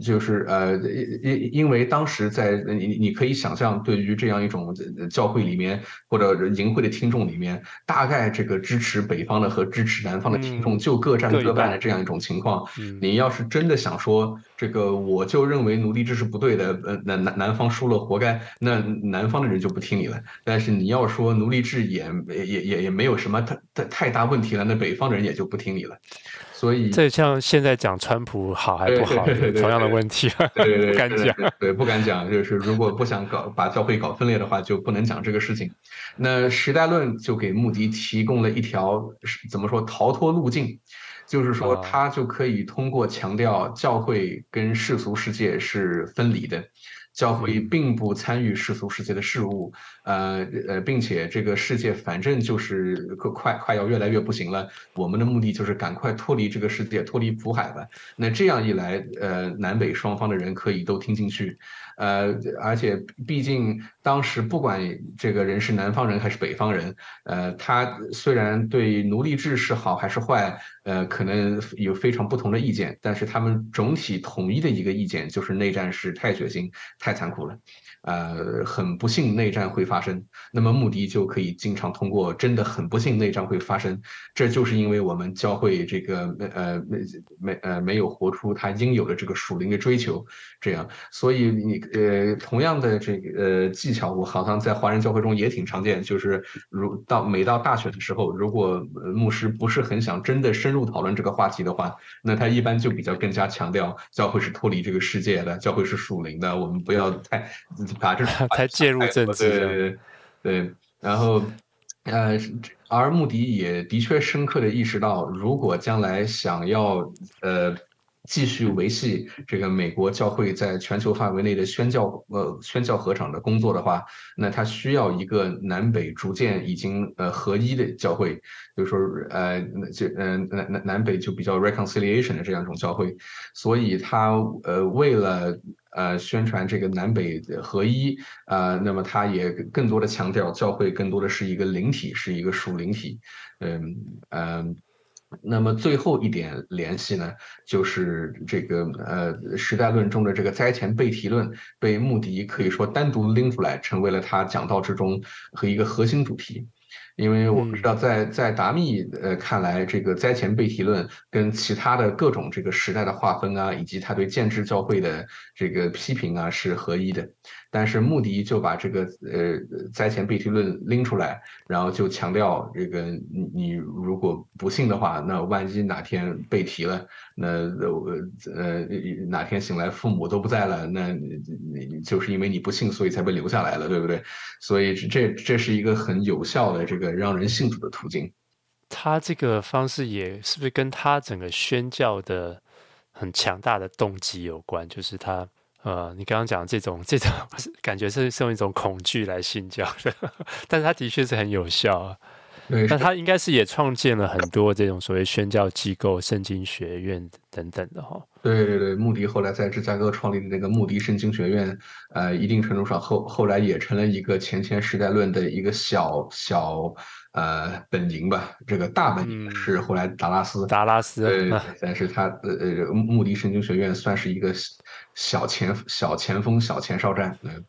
就是呃，因因为当时在你你可以想象，对于这样一种教会里面或者淫会的听众里面，大概这个支持北方的和支持南方的听众就各占各半的这样一种情况。你要是真的想说这个，我就认为奴隶制是不对的，呃，南南南方输了活该，那南方的人就不听你了。但是你要说奴隶制也也也也没有什么太太太大问题了，那北方的人也就不听你了。所以这像现在讲川普好还不好，同样的问题，对对对，*laughs* 不敢讲，对不敢讲，就是如果不想搞把教会搞分裂的话，就不能讲这个事情。那时代论就给穆迪提供了一条怎么说逃脱路径，就是说他就可以通过强调教会跟世俗世界是分离的。教会并不参与世俗世界的事务，呃呃，并且这个世界反正就是快快要越来越不行了，我们的目的就是赶快脱离这个世界，脱离苦海吧。那这样一来，呃，南北双方的人可以都听进去。呃，而且毕竟当时不管这个人是南方人还是北方人，呃，他虽然对奴隶制是好还是坏，呃，可能有非常不同的意见，但是他们总体统一的一个意见就是内战是太血腥、太残酷了。呃，很不幸内战会发生，那么穆迪就可以经常通过真的很不幸内战会发生，这就是因为我们教会这个呃没没呃没有活出他应有的这个属灵的追求，这样，所以你呃同样的这个呃技巧，我好像在华人教会中也挺常见，就是如到每到大选的时候，如果牧师不是很想真的深入讨论这个话题的话，那他一般就比较更加强调教会是脱离这个世界的，教会是属灵的，我们不要太。把这 *laughs* 才介入政治，对对对，然后，呃，而穆迪也的确深刻的意识到，如果将来想要呃继续维系这个美国教会在全球范围内的宣教呃宣教合场的工作的话，那他需要一个南北逐渐已经呃合一的教会，就是说呃就呃南南南北就比较 reconciliation 的这样一种教会，所以他呃为了。呃，宣传这个南北合一，呃，那么他也更多的强调教会更多的是一个灵体，是一个属灵体，嗯嗯，那么最后一点联系呢，就是这个呃时代论中的这个灾前被提论被穆迪可以说单独拎出来，成为了他讲道之中和一个核心主题。因为我们知道在，在在达密呃看来，这个灾前被提论跟其他的各种这个时代的划分啊，以及他对建制教会的这个批评啊，是合一的。但是穆迪就把这个呃灾前被提论拎出来，然后就强调这个你你如果不信的话，那万一哪天被提了，那呃哪天醒来父母都不在了，那你就是因为你不信，所以才被留下来了，对不对？所以这这是一个很有效的这个让人信主的途径。他这个方式也是不是跟他整个宣教的很强大的动机有关？就是他。呃，你刚刚讲这种这种 *laughs* 感觉是是用一种恐惧来信教的，*laughs* 但是他的确是很有效啊。对，那他应该是也创建了很多这种所谓宣教机构、圣经学院等等的哈。对对对，穆迪后来在芝加哥创立的那个穆迪圣经学院，呃，一定程度上后后来也成了一个前前时代论的一个小小。呃，本营吧，这个大本营是后来达拉斯，达拉斯，*laughs* 对，但是他呃呃，穆迪圣经学院算是一个小前小前锋、小前哨站，嗯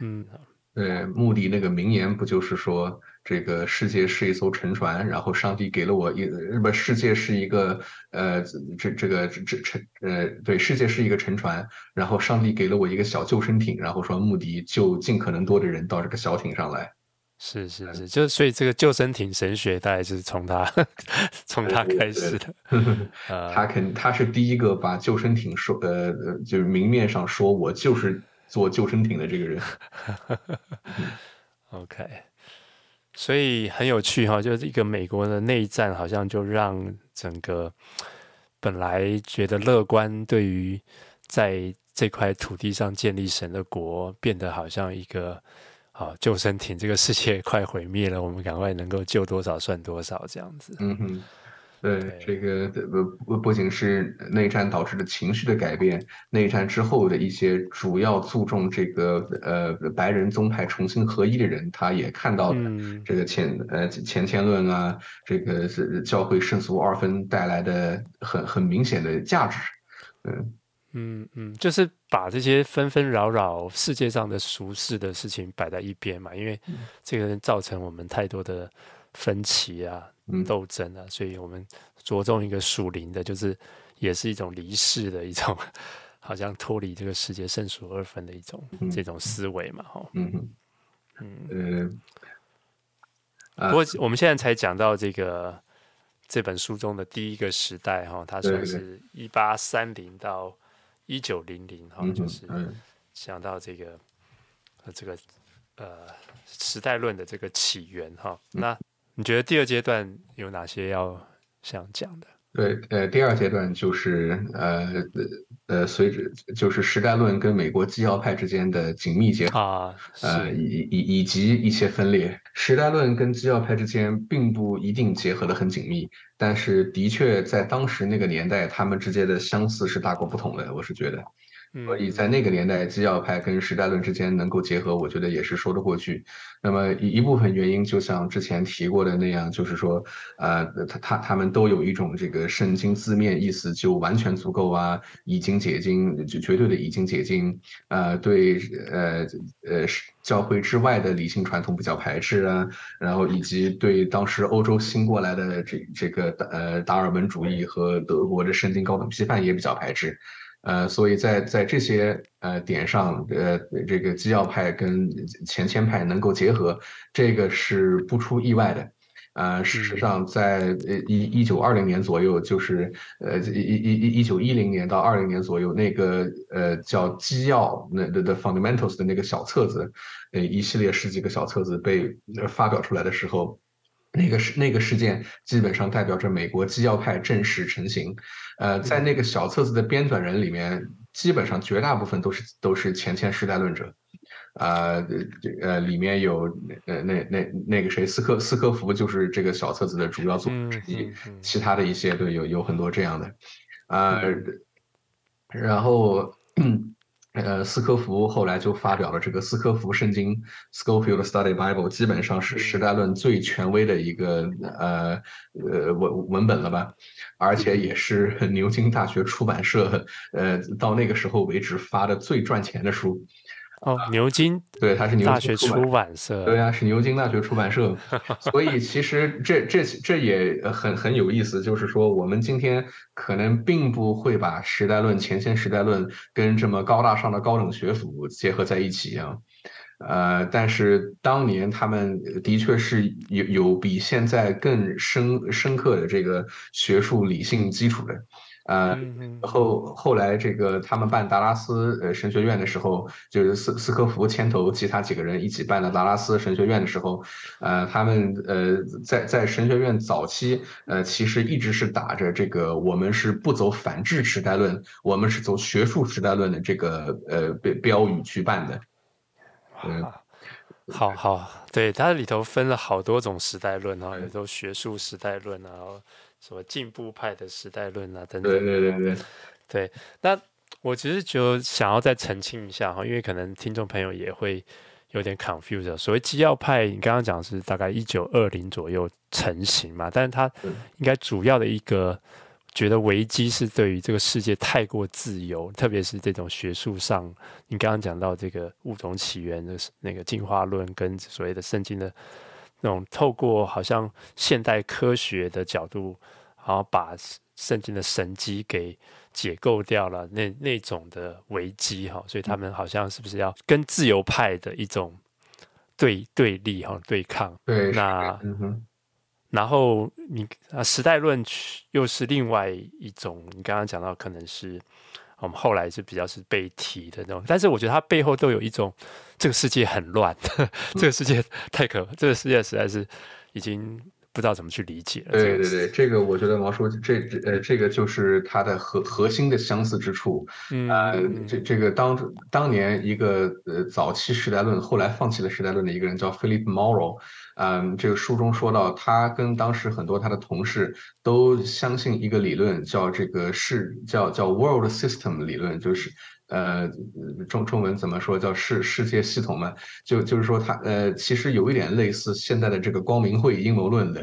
嗯，对，穆迪那个名言不就是说，这个世界是一艘沉船，然后上帝给了我一不，世界是一个呃，这这个这沉呃，对，世界是一个沉船，然后上帝给了我一个小救生艇，然后说穆迪就尽可能多的人到这个小艇上来。是是是，就所以这个救生艇神学大概是从他 *laughs* 从他开始的。*laughs* *laughs* 他肯他是第一个把救生艇说呃就是明面上说我就是做救生艇的这个人。OK，所以很有趣哈，就是一个美国的内战，好像就让整个本来觉得乐观对于在这块土地上建立神的国，变得好像一个。好，救生艇，这个世界快毁灭了，我们赶快能够救多少算多少，这样子。嗯哼，对，对这个不不不仅是内战导致的情绪的改变，内战之后的一些主要注重这个呃白人宗派重新合一的人，他也看到了这个前、嗯、呃前天论啊，这个是教会圣俗二分带来的很很明显的价值，嗯。嗯嗯，就是把这些纷纷扰扰世界上的俗世的事情摆在一边嘛，因为这个造成我们太多的分歧啊、斗争啊，所以我们着重一个属灵的，就是也是一种离世的一种，好像脱离这个世界圣俗二分的一种这种思维嘛，哈。嗯嗯嗯。不过我们现在才讲到这个这本书中的第一个时代哈，它算是一八三零到。一九零零哈，就是想到这个呃这个呃时代论的这个起源哈。那你觉得第二阶段有哪些要想讲的？对，呃，第二阶段就是呃呃随着就是时代论跟美国基要派之间的紧密结合啊，呃以以以及一些分裂。时代论跟基要派之间并不一定结合的很紧密。但是，的确，在当时那个年代，他们之间的相似是大过不同的。我是觉得，所以在那个年代，基要派跟时代论之间能够结合，我觉得也是说得过去。那么一一部分原因，就像之前提过的那样，就是说，呃，他他他们都有一种这个圣经字面意思就完全足够啊，已经解经，就绝对的已经解经，呃，对，呃呃，教会之外的理性传统比较排斥啊，然后以及对当时欧洲新过来的这这个呃达尔文主义和德国的圣经高等批判也比较排斥。呃，所以在在这些呃点上，呃，这个基要派跟前谦派能够结合，这个是不出意外的。呃，事实上，在呃一一九二零年左右，就是呃一一一一九一零年到二零年左右，那个呃叫基要那的的 fundamentals 的那个小册子，呃一系列十几个小册子被发表出来的时候。那个事那个事件基本上代表着美国基要派正式成型，呃，在那个小册子的编纂人里面，基本上绝大部分都是都是前前时代论者，呃，呃，里面有呃那那那个谁斯科斯科夫就是这个小册子的主要作者之一，其他的一些都有有很多这样的，呃，然后。呃，斯科福后来就发表了这个斯科福圣经 （Scofield Study Bible），基本上是时代论最权威的一个呃呃文文本了吧，而且也是牛津大学出版社呃到那个时候为止发的最赚钱的书。哦，牛津对，它是牛津大学出版社，对啊，是牛津大学出版社。*laughs* 所以其实这这这也很很有意思，就是说我们今天可能并不会把时代论、前谦时代论跟这么高大上的高等学府结合在一起啊。呃，但是当年他们的确是有有比现在更深深刻的这个学术理性基础的。呃，后后来这个他们办达拉斯呃神学院的时候，就是斯斯科夫牵头其他几个人一起办的达拉斯神学院的时候，呃，他们呃在在神学院早期，呃，其实一直是打着这个我们是不走反制时代论，我们是走学术时代论的这个呃标标语去办的。嗯，好好，对，它里头分了好多种时代论啊，有时候学术时代论啊。什么进步派的时代论啊，等等。对对对对，对。那我其实就想要再澄清一下哈，因为可能听众朋友也会有点 confused。所谓基要派，你刚刚讲是大概一九二零左右成型嘛，但是它应该主要的一个觉得危机是对于这个世界太过自由，特别是这种学术上，你刚刚讲到这个物种起源的那个进化论跟所谓的圣经的。那种透过好像现代科学的角度，然后把圣经的神迹给解构掉了，那那种的危机哈，所以他们好像是不是要跟自由派的一种对对立哈对抗？对，那、嗯、然后你啊时代论又是另外一种，你刚刚讲到可能是。我们后来是比较是被提的那种，但是我觉得它背后都有一种，这个世界很乱，*laughs* 这个世界太可怕，这个世界实在是已经不知道怎么去理解。对对对，这个我觉得毛叔这这呃这个就是它的核核心的相似之处。嗯，呃，这这个当当年一个呃早期时代论后来放弃了时代论的一个人叫 Philip Morrow。嗯，这个书中说到，他跟当时很多他的同事都相信一个理论，叫这个是叫叫 World System 理论，就是。呃，中中文怎么说？叫世世界系统嘛？就就是说，它呃，其实有一点类似现在的这个光明会阴谋论的，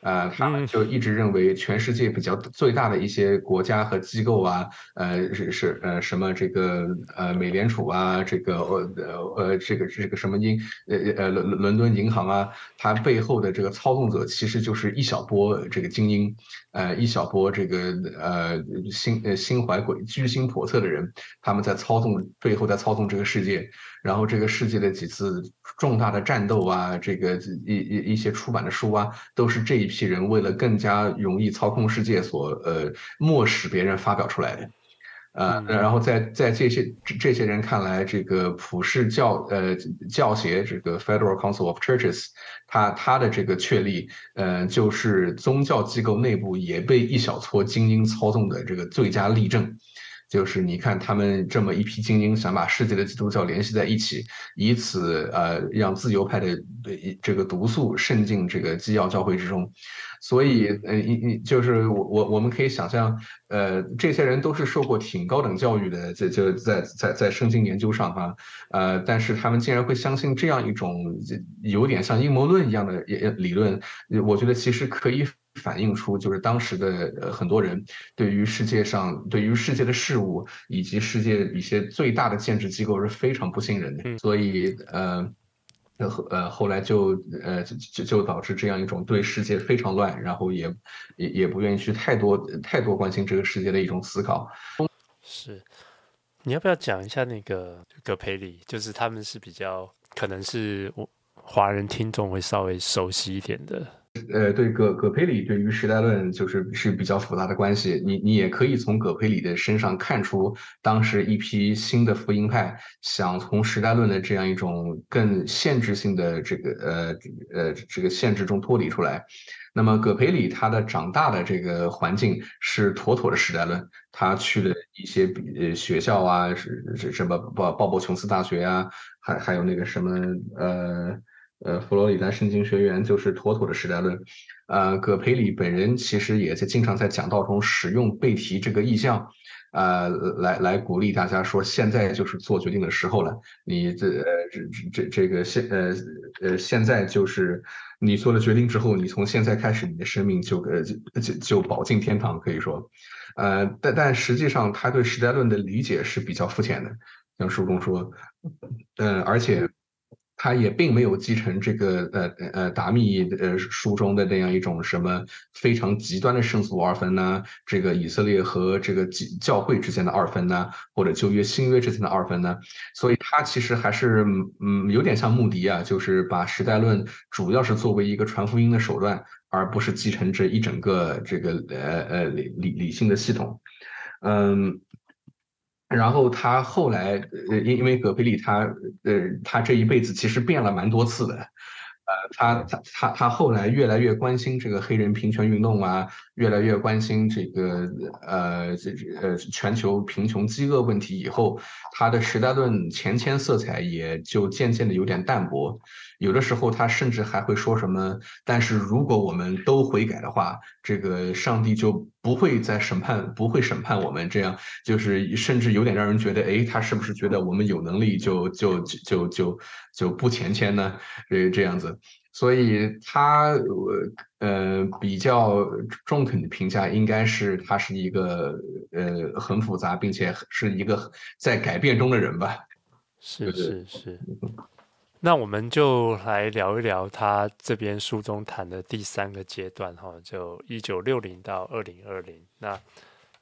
啊、呃，他们就一直认为全世界比较最大的一些国家和机构啊，呃，是是呃什么这个呃美联储啊，这个呃呃这个这个什么英呃呃伦伦敦银行啊，它背后的这个操纵者其实就是一小波这个精英，呃，一小波这个呃心呃心怀鬼居心叵测的人，他们。在操纵背后，在操纵这个世界，然后这个世界的几次重大的战斗啊，这个一一一些出版的书啊，都是这一批人为了更加容易操控世界所呃默使别人发表出来的，呃，然后在在这些这些人看来，这个普世教呃教协这个 Federal Council of Churches，它它的这个确立，呃，就是宗教机构内部也被一小撮精英操纵的这个最佳例证。就是你看他们这么一批精英想把世界的基督教联系在一起，以此呃让自由派的这个毒素渗进这个基要教会之中。所以，呃，你你就是我我我们可以想象，呃，这些人都是受过挺高等教育的，在就在在在圣经研究上哈，呃，但是他们竟然会相信这样一种有点像阴谋论一样的理论，我觉得其实可以反映出就是当时的很多人对于世界上对于世界的事物以及世界一些最大的建制机构是非常不信任的，所以呃。呃呃，后来就呃就就导致这样一种对世界非常乱，然后也也也不愿意去太多太多关心这个世界的一种思考。是，你要不要讲一下那个葛培理？就是他们是比较可能是我华人听众会稍微熟悉一点的。呃，对葛葛培理对于时代论就是是比较复杂的关系，你你也可以从葛培理的身上看出，当时一批新的福音派想从时代论的这样一种更限制性的这个呃呃这个限制中脱离出来。那么葛培理他的长大的这个环境是妥妥的时代论，他去的一些呃学校啊是是什么鲍鲍勃琼斯大学啊，还还有那个什么呃。呃，佛罗里达圣经学院就是妥妥的时代论。呃，葛培理本人其实也在经常在讲道中使用背提这个意象，呃，来来鼓励大家说，现在就是做决定的时候了。你这这这这个现呃呃现在就是你做了决定之后，你从现在开始，你的生命就呃就就就保进天堂，可以说。呃，但但实际上他对时代论的理解是比较肤浅的，像书中说，嗯、呃，而且。他也并没有继承这个呃呃达密呃书中的那样一种什么非常极端的圣俗二分呐，这个以色列和这个教会之间的二分呐，或者旧约新约之间的二分呢，所以他其实还是嗯有点像穆迪啊，就是把时代论主要是作为一个传福音的手段，而不是继承这一整个这个呃呃理理理性的系统，嗯。然后他后来，呃，因因为葛培理他，呃，他这一辈子其实变了蛮多次的，呃，他他他他后来越来越关心这个黑人平权运动啊，越来越关心这个呃这呃全球贫穷饥饿问题以后，他的时代论前迁色彩也就渐渐的有点淡薄。有的时候，他甚至还会说什么：“但是如果我们都悔改的话，这个上帝就不会再审判，不会审判我们。”这样就是甚至有点让人觉得，哎，他是不是觉得我们有能力就就就就就就不前迁呢？这这样子，所以他呃比较中肯的评价应该是他是一个呃很复杂，并且是一个在改变中的人吧。是是是。那我们就来聊一聊他这边书中谈的第三个阶段，哈，就一九六零到二零二零。那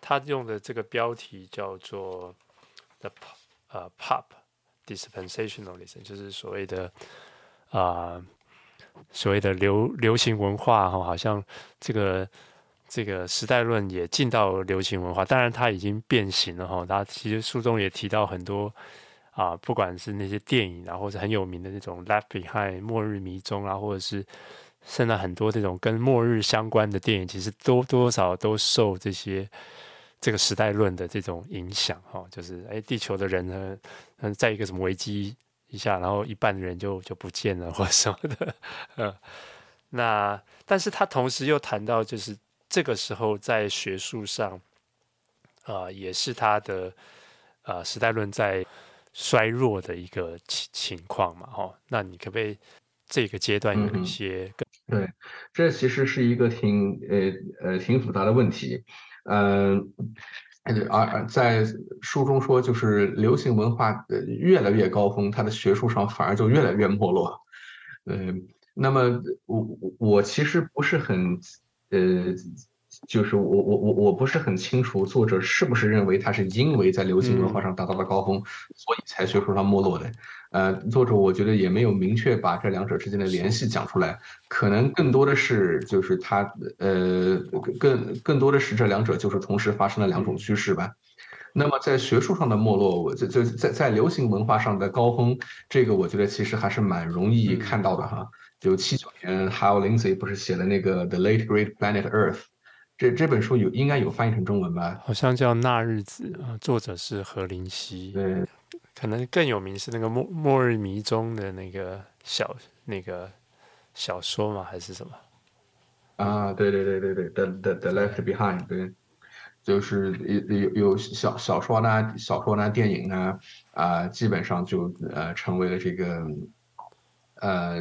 他用的这个标题叫做 The 呃 Pop Dispensationalism，就是所谓的啊、呃、所谓的流流行文化，哈，好像这个这个时代论也进到流行文化，当然它已经变形了，哈。它其实书中也提到很多。啊，不管是那些电影啊，或者很有名的那种《Left Behind》末日迷踪啊，或者是现在很多这种跟末日相关的电影，其实多多少都受这些这个时代论的这种影响哈、就是哎，地球的人呢，嗯，在一个什么危机一下，然后一半的人就就不见了或什么的。嗯，那但是他同时又谈到，就是这个时候在学术上啊，也是他的啊时代论在。衰弱的一个情情况嘛，哈，那你可不可以这个阶段有一些更？对，这其实是一个挺呃呃挺复杂的问题，嗯、呃，而在书中说，就是流行文化越来越高峰，它的学术上反而就越来越没落，嗯、呃，那么我我其实不是很呃。就是我我我我不是很清楚作者是不是认为他是因为在流行文化上达到了高峰，嗯、所以才学术上没落的。呃，作者我觉得也没有明确把这两者之间的联系讲出来，可能更多的是就是他呃更更多的是这两者就是同时发生了两种趋势吧。那么在学术上的没落，我就就在在流行文化上的高峰，这个我觉得其实还是蛮容易看到的哈。就七九年，Hal Lindsey 不是写了那个 The Late Great Planet Earth。这这本书有应该有翻译成中文吧？好像叫《那日子》啊，作者是何林希。对，可能更有名是那个末末日迷踪的那个小那个小说嘛？还是什么？啊，对对对对对，The The The Left Behind，对，就是有有有小小说呢，小说呢，电影呢，啊，基本上就呃成为了这个呃。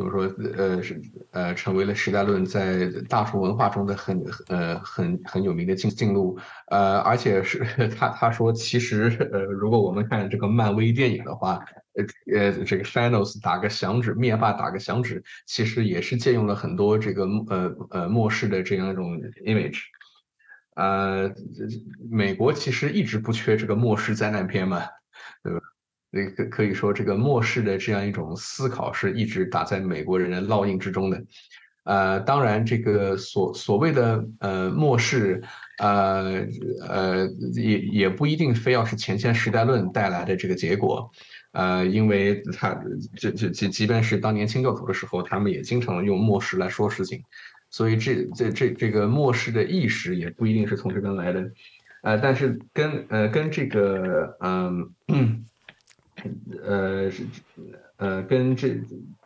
怎么说？呃，是呃，成为了时代论在大众文化中的很呃很很有名的进进路。呃，而且是他他说，其实呃，如果我们看这个漫威电影的话，呃呃，这个 Thanos 打个响指，灭霸打个响指，其实也是借用了很多这个呃呃末世的这样一种 image。呃，美国其实一直不缺这个末世灾难片嘛，对吧？那可可以说，这个末世的这样一种思考是一直打在美国人的烙印之中的。呃，当然，这个所所谓的呃末世，呃呃也也不一定非要是前瞻时代论带来的这个结果。呃，因为他这这即即便是当年清教徒的时候，他们也经常用末世来说事情，所以这这这这个末世的意识也不一定是从这边来的。呃，但是跟呃跟这个嗯。呃呃，是呃，跟这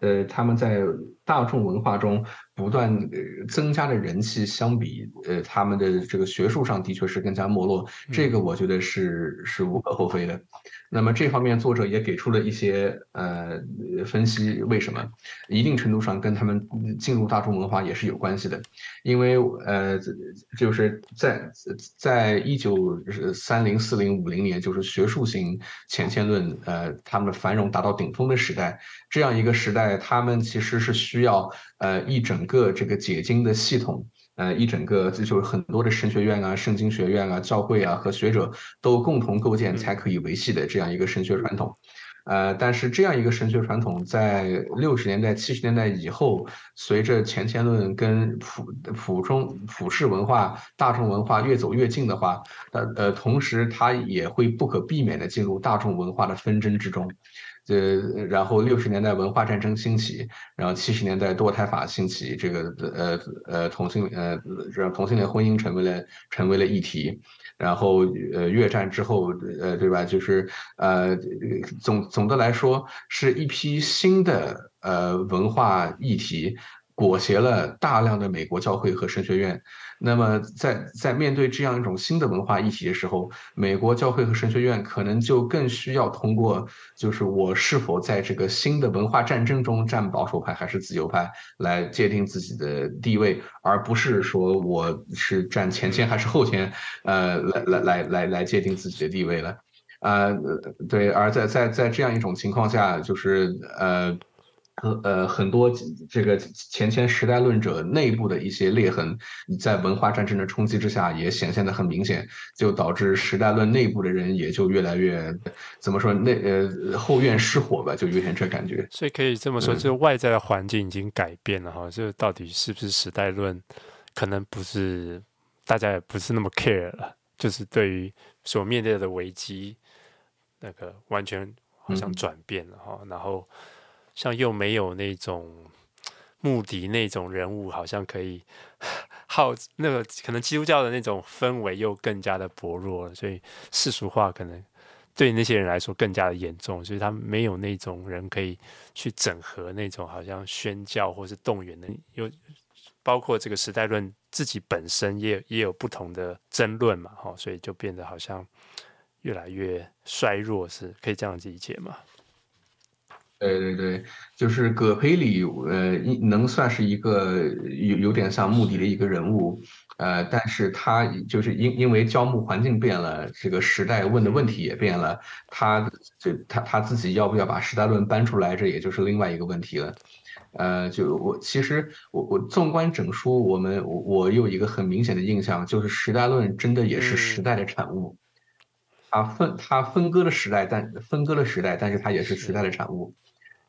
呃，他们在大众文化中不断增加的人气相比，呃，他们的这个学术上的确是更加没落，这个我觉得是是无可厚非的。那么这方面作者也给出了一些呃分析，为什么一定程度上跟他们进入大众文化也是有关系的，因为呃就是在在一九三零四零五零年，就是学术型前瞻论呃他们的繁荣达到顶峰的时代，这样一个时代，他们其实是需要呃一整个这个解经的系统。呃，一整个这就是很多的神学院啊、圣经学院啊、教会啊和学者都共同构建才可以维系的这样一个神学传统。呃，但是这样一个神学传统在六十年代、七十年代以后，随着前瞻论跟普普中普世文化、大众文化越走越近的话，呃呃，同时它也会不可避免的进入大众文化的纷争之中。呃，然后六十年代文化战争兴起，然后七十年代堕胎法兴起，这个呃呃同性呃让同性恋婚姻成为了成为了议题，然后呃越战之后呃对吧？就是呃总总的来说是一批新的呃文化议题裹挟了大量的美国教会和神学院。那么在在面对这样一种新的文化议题的时候，美国教会和神学院可能就更需要通过，就是我是否在这个新的文化战争中站保守派还是自由派来界定自己的地位，而不是说我是站前天还是后天，呃，来来来来来界定自己的地位了，呃，对，而在在在这样一种情况下，就是呃。和呃很多这个前前时代论者内部的一些裂痕，在文化战争的冲击之下也显现的很明显，就导致时代论内部的人也就越来越怎么说，内呃后院失火吧，就有点这感觉。所以可以这么说，就外在的环境已经改变了哈，这、嗯、到底是不是时代论，可能不是大家也不是那么 care 了，就是对于所面对的危机，那个完全好像转变了哈、嗯，然后。像又没有那种目的那种人物，好像可以 *laughs* 好那个可能基督教的那种氛围又更加的薄弱了，所以世俗化可能对那些人来说更加的严重，所以他没有那种人可以去整合那种好像宣教或是动员的，又包括这个时代论自己本身也也有不同的争论嘛，哈，所以就变得好像越来越衰弱，是可以这样理解吗？对对对，就是葛培理，呃，能算是一个有有点像穆迪的一个人物，呃，但是他就是因因为教牧环境变了，这个时代问的问题也变了，他就他他自己要不要把时代论搬出来，这也就是另外一个问题了，呃，就我其实我我纵观整书，我们我我有一个很明显的印象，就是时代论真的也是时代的产物，它分它分割了时代，但分割了时代，但是它也是时代的产物。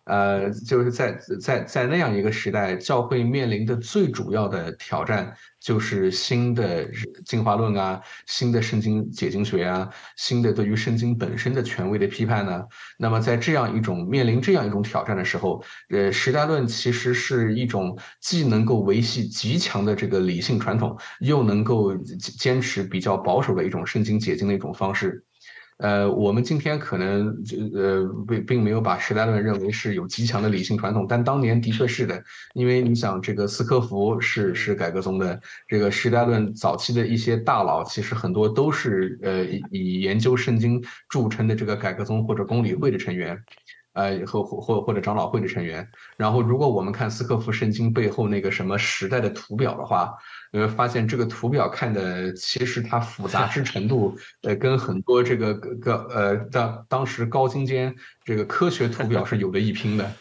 呃，就是在在在那样一个时代，教会面临的最主要的挑战就是新的进化论啊，新的圣经解经学啊，新的对于圣经本身的权威的批判呢。那么在这样一种面临这样一种挑战的时候，呃，时代论其实是一种既能够维系极强的这个理性传统，又能够坚持比较保守的一种圣经解经的一种方式。呃，我们今天可能呃并并没有把时代论认为是有极强的理性传统，但当年的确是的，因为你想，这个斯科夫是是改革宗的，这个时代论早期的一些大佬，其实很多都是呃以研究圣经著称的这个改革宗或者公理会的成员。呃，和或或或者长老会的成员，然后如果我们看斯科夫圣经背后那个什么时代的图表的话，你会发现这个图表看的其实它复杂之程度，呃，跟很多这个个呃当当时高精尖这个科学图表是有的一拼的，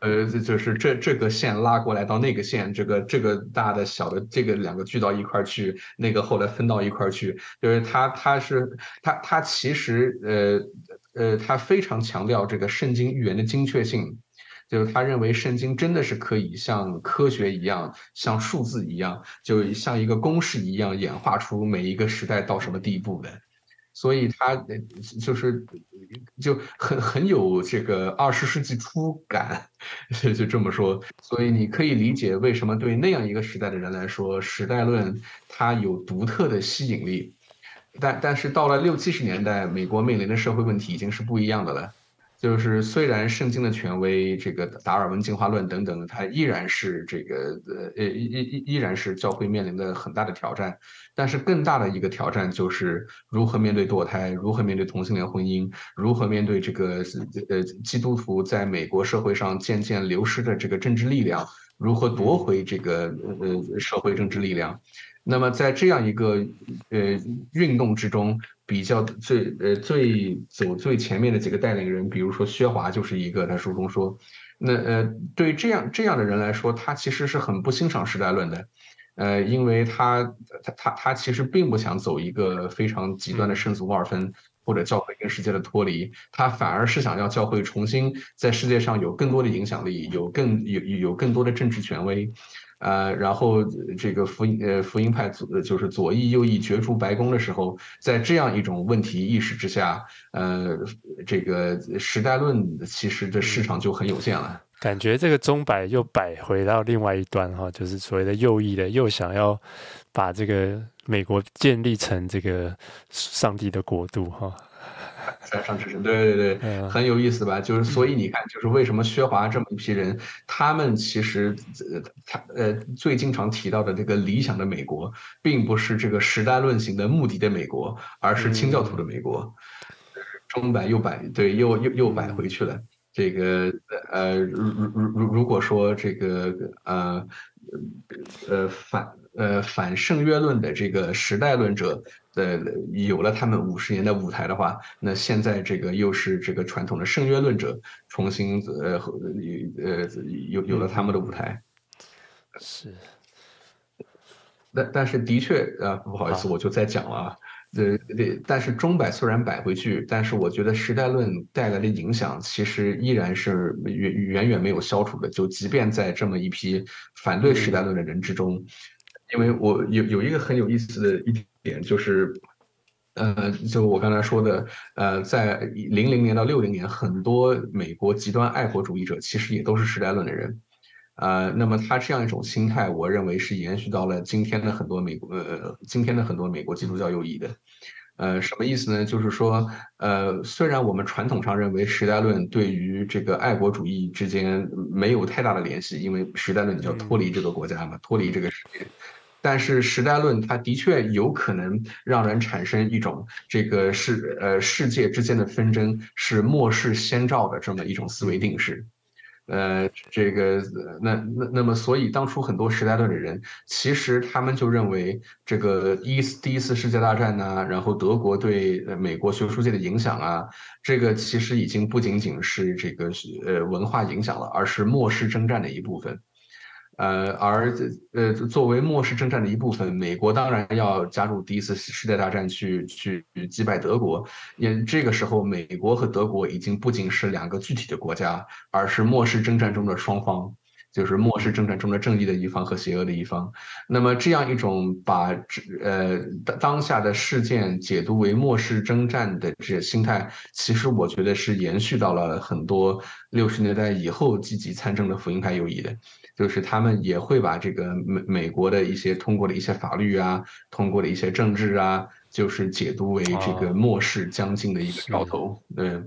呃，就是这这个线拉过来到那个线，这个这个大的小的这个两个聚到一块儿去，那个后来分到一块儿去，就是它它是它它其实呃。呃，他非常强调这个圣经预言的精确性，就是他认为圣经真的是可以像科学一样，像数字一样，就像一个公式一样演化出每一个时代到什么地步的，所以他就是就很很有这个二十世纪初感，*laughs* 就这么说。所以你可以理解为什么对那样一个时代的人来说，时代论它有独特的吸引力。但但是到了六七十年代，美国面临的社会问题已经是不一样的了。就是虽然圣经的权威，这个达尔文进化论等等，它依然是这个呃呃依依依然是教会面临的很大的挑战。但是更大的一个挑战就是如何面对堕胎，如何面对同性恋婚姻，如何面对这个呃基督徒在美国社会上渐渐流失的这个政治力量，如何夺回这个呃社会政治力量。那么在这样一个呃运动之中，比较最呃最走最前面的几个带领人，比如说薛华就是一个。他书中说，那呃对这样这样的人来说，他其实是很不欣赏时代论的，呃，因为他他他他其实并不想走一个非常极端的圣族沃尔分或者教会跟世界的脱离，他反而是想要教会重新在世界上有更多的影响力，有更有有更多的政治权威。呃，然后这个福音呃福音派左就是左翼右翼角逐白宫的时候，在这样一种问题意识之下，呃，这个时代论其实的市场就很有限了。感觉这个钟摆又摆回到另外一端哈，就是所谓的右翼的又想要把这个美国建立成这个上帝的国度哈。在 *laughs* 上知识，对对对，很有意思吧？就是所以你看，就是为什么薛华这么一批人，他们其实呃他呃最经常提到的这个理想的美国，并不是这个时代论型的目的的美国，而是清教徒的美国。中摆又摆，对，又又又摆回去了。这个呃，如如如如果说这个呃呃反呃反圣约论的这个时代论者。呃，有了他们五十年的舞台的话，那现在这个又是这个传统的圣约论者重新呃呃有有了他们的舞台，是。但但是的确啊，不好意思，我就再讲了啊。呃，但是钟摆虽然摆回去，但是我觉得时代论带来的影响其实依然是远远远没有消除的。就即便在这么一批反对时代论的人之中。因为我有有一个很有意思的一点，就是，呃，就我刚才说的，呃，在零零年到六零年，很多美国极端爱国主义者其实也都是时代论的人，呃，那么他这样一种心态，我认为是延续到了今天的很多美国，呃，今天的很多美国基督教右翼的，呃，什么意思呢？就是说，呃，虽然我们传统上认为时代论对于这个爱国主义之间没有太大的联系，因为时代论你就要脱离这个国家嘛，脱离这个世界。但是时代论，它的确有可能让人产生一种这个世呃世界之间的纷争是末世先兆的这么一种思维定式，呃，这个那那那么，所以当初很多时代论的人，其实他们就认为这个一第一次世界大战呢、然后德国对美国学术界的影响啊，这个其实已经不仅仅是这个呃文化影响了，而是末世征战的一部分。呃，而呃作为末世征战的一部分，美国当然要加入第一次世界大战去去击败德国。也这个时候，美国和德国已经不仅是两个具体的国家，而是末世征战中的双方。就是末世征战中的正义的一方和邪恶的一方，那么这样一种把呃当下的事件解读为末世征战的这心态，其实我觉得是延续到了很多六十年代以后积极参政的福音派右翼的，就是他们也会把这个美美国的一些通过的一些法律啊，通过的一些政治啊，就是解读为这个末世将近的一个兆头，对，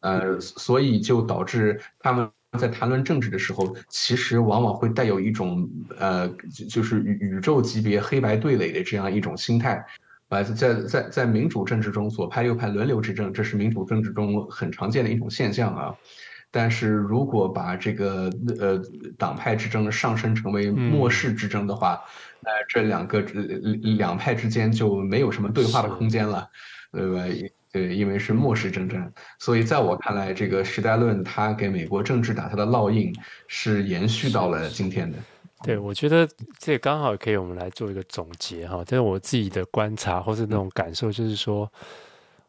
呃，所以就导致他们。在谈论政治的时候，其实往往会带有一种呃，就是宇宇宙级别黑白对垒的这样一种心态。呃，在在在民主政治中，左派右派轮流执政，这是民主政治中很常见的一种现象啊。但是如果把这个呃党派之争上升成为末世之争的话，那、这两个两派之间就没有什么对话的空间了，对吧？对，因为是末世征战，所以在我看来，这个时代论它给美国政治打下的烙印是延续到了今天的。对，我觉得这刚好可以我们来做一个总结哈，这是我自己的观察或是那种感受，就是说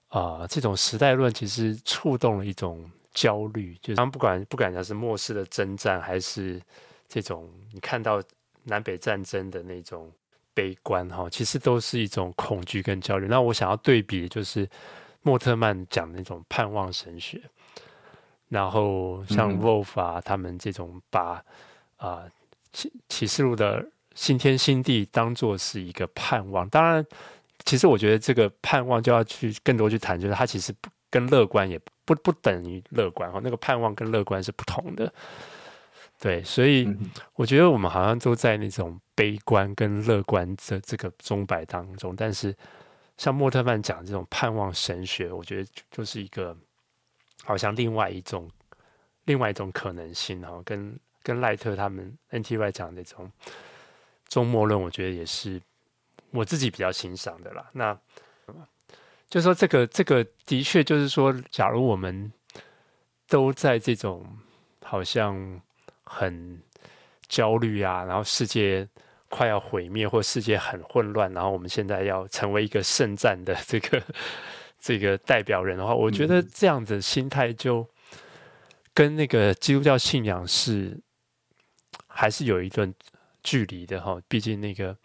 啊、呃，这种时代论其实触动了一种焦虑，就是当不管不管讲是末世的征战，还是这种你看到南北战争的那种悲观哈，其实都是一种恐惧跟焦虑。那我想要对比就是。莫特曼讲的那种盼望神学，然后像 Wolf 啊，他们这种把啊启启示录的新天新地当做是一个盼望。当然，其实我觉得这个盼望就要去更多去谈，就是它其实跟乐观也不不等于乐观哈。那个盼望跟乐观是不同的。对，所以我觉得我们好像都在那种悲观跟乐观这这个钟摆当中，但是。像莫特曼讲这种盼望神学，我觉得就是一个好像另外一种另外一种可能性哈，跟跟赖特他们 NTY 讲的那种终末论，我觉得也是我自己比较欣赏的啦。那就说这个这个的确就是说，假如我们都在这种好像很焦虑啊，然后世界。快要毁灭，或世界很混乱，然后我们现在要成为一个圣战的这个 *laughs* 这个代表人的话，我觉得这样子心态就跟那个基督教信仰是还是有一段距离的哈。毕竟那个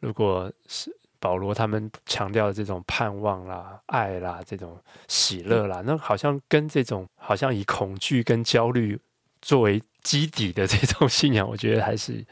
如果是保罗他们强调的这种盼望啦、爱啦、这种喜乐啦，那好像跟这种好像以恐惧跟焦虑作为基底的这种信仰，我觉得还是。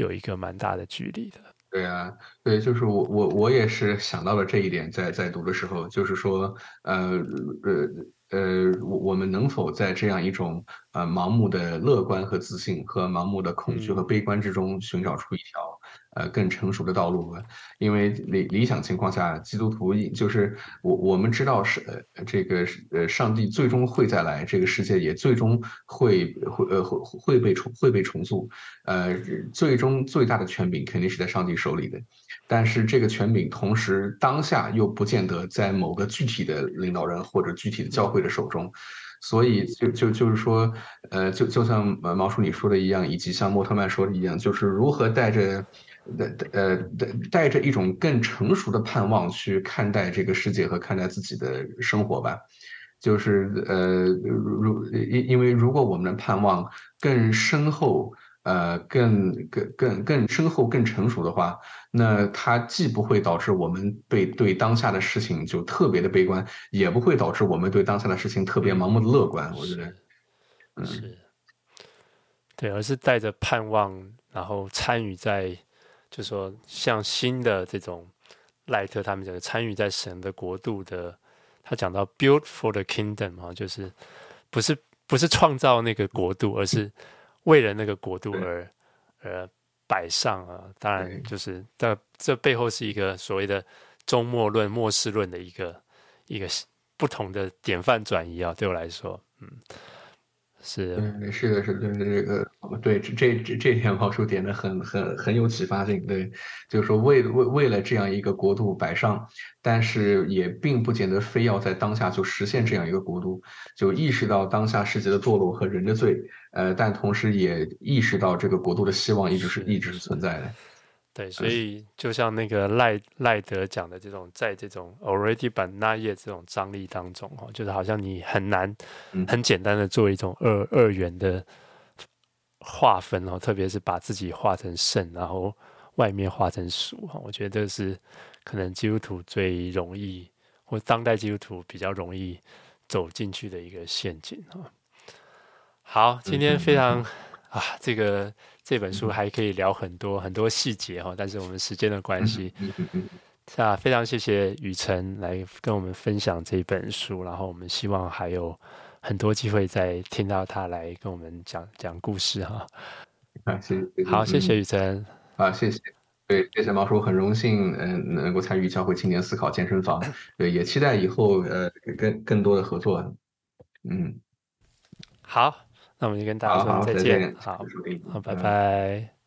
有一个蛮大的距离的，对啊，对，就是我我我也是想到了这一点，在在读的时候，就是说，呃呃呃，我我们能否在这样一种呃盲目的乐观和自信和盲目的恐惧和悲观之中寻找出一条。呃，更成熟的道路吧，因为理理想情况下，基督徒就是我我们知道是呃这个呃上帝最终会再来，这个世界也最终会会呃会会被重会被重塑，呃最终最大的权柄肯定是在上帝手里的，但是这个权柄同时当下又不见得在某个具体的领导人或者具体的教会的手中，所以就就就是说，呃就就像毛叔你说的一样，以及像莫特曼说的一样，就是如何带着。带呃带带着一种更成熟的盼望去看待这个世界和看待自己的生活吧，就是呃如因因为如果我们的盼望更深厚，呃更更更更深厚更成熟的话，那它既不会导致我们被对当下的事情就特别的悲观，也不会导致我们对当下的事情特别盲目的乐观。我觉得，嗯，是，对，而是带着盼望，然后参与在。就说像新的这种赖特他们讲的参与在神的国度的，他讲到 build for the kingdom 啊，就是不是不是创造那个国度，而是为了那个国度而而摆上啊。当然就是这这背后是一个所谓的终末论、末世论的一个一个不同的典范转移啊。对我来说，嗯。是是的，是的，就是这个对，这这这这点毛叔点的很很很有启发性。对，就是说为为为了这样一个国度摆上，但是也并不见得非要在当下就实现这样一个国度，就意识到当下世界的堕落和人的罪，呃，但同时也意识到这个国度的希望一直是一直是存在的。对，所以就像那个赖赖德讲的这种，在这种 already but not yet 这种张力当中，哦，就是好像你很难很简单的做一种二二元的划分哦，特别是把自己画成圣，然后外面画成俗，我觉得这是可能基督徒最容易，或当代基督徒比较容易走进去的一个陷阱啊。好，今天非常啊，这个。这本书还可以聊很多很多细节哈，但是我们时间的关系，是啊，非常谢谢雨辰来跟我们分享这本书，然后我们希望还有很多机会再听到他来跟我们讲讲故事哈。啊，谢谢，好，谢谢雨辰，啊，谢谢，对，谢谢毛叔，很荣幸嗯能够参与教会青年思考健身房，对，也期待以后呃跟更多的合作，嗯，好。那我们就跟大家说再见，好，好，好，拜拜。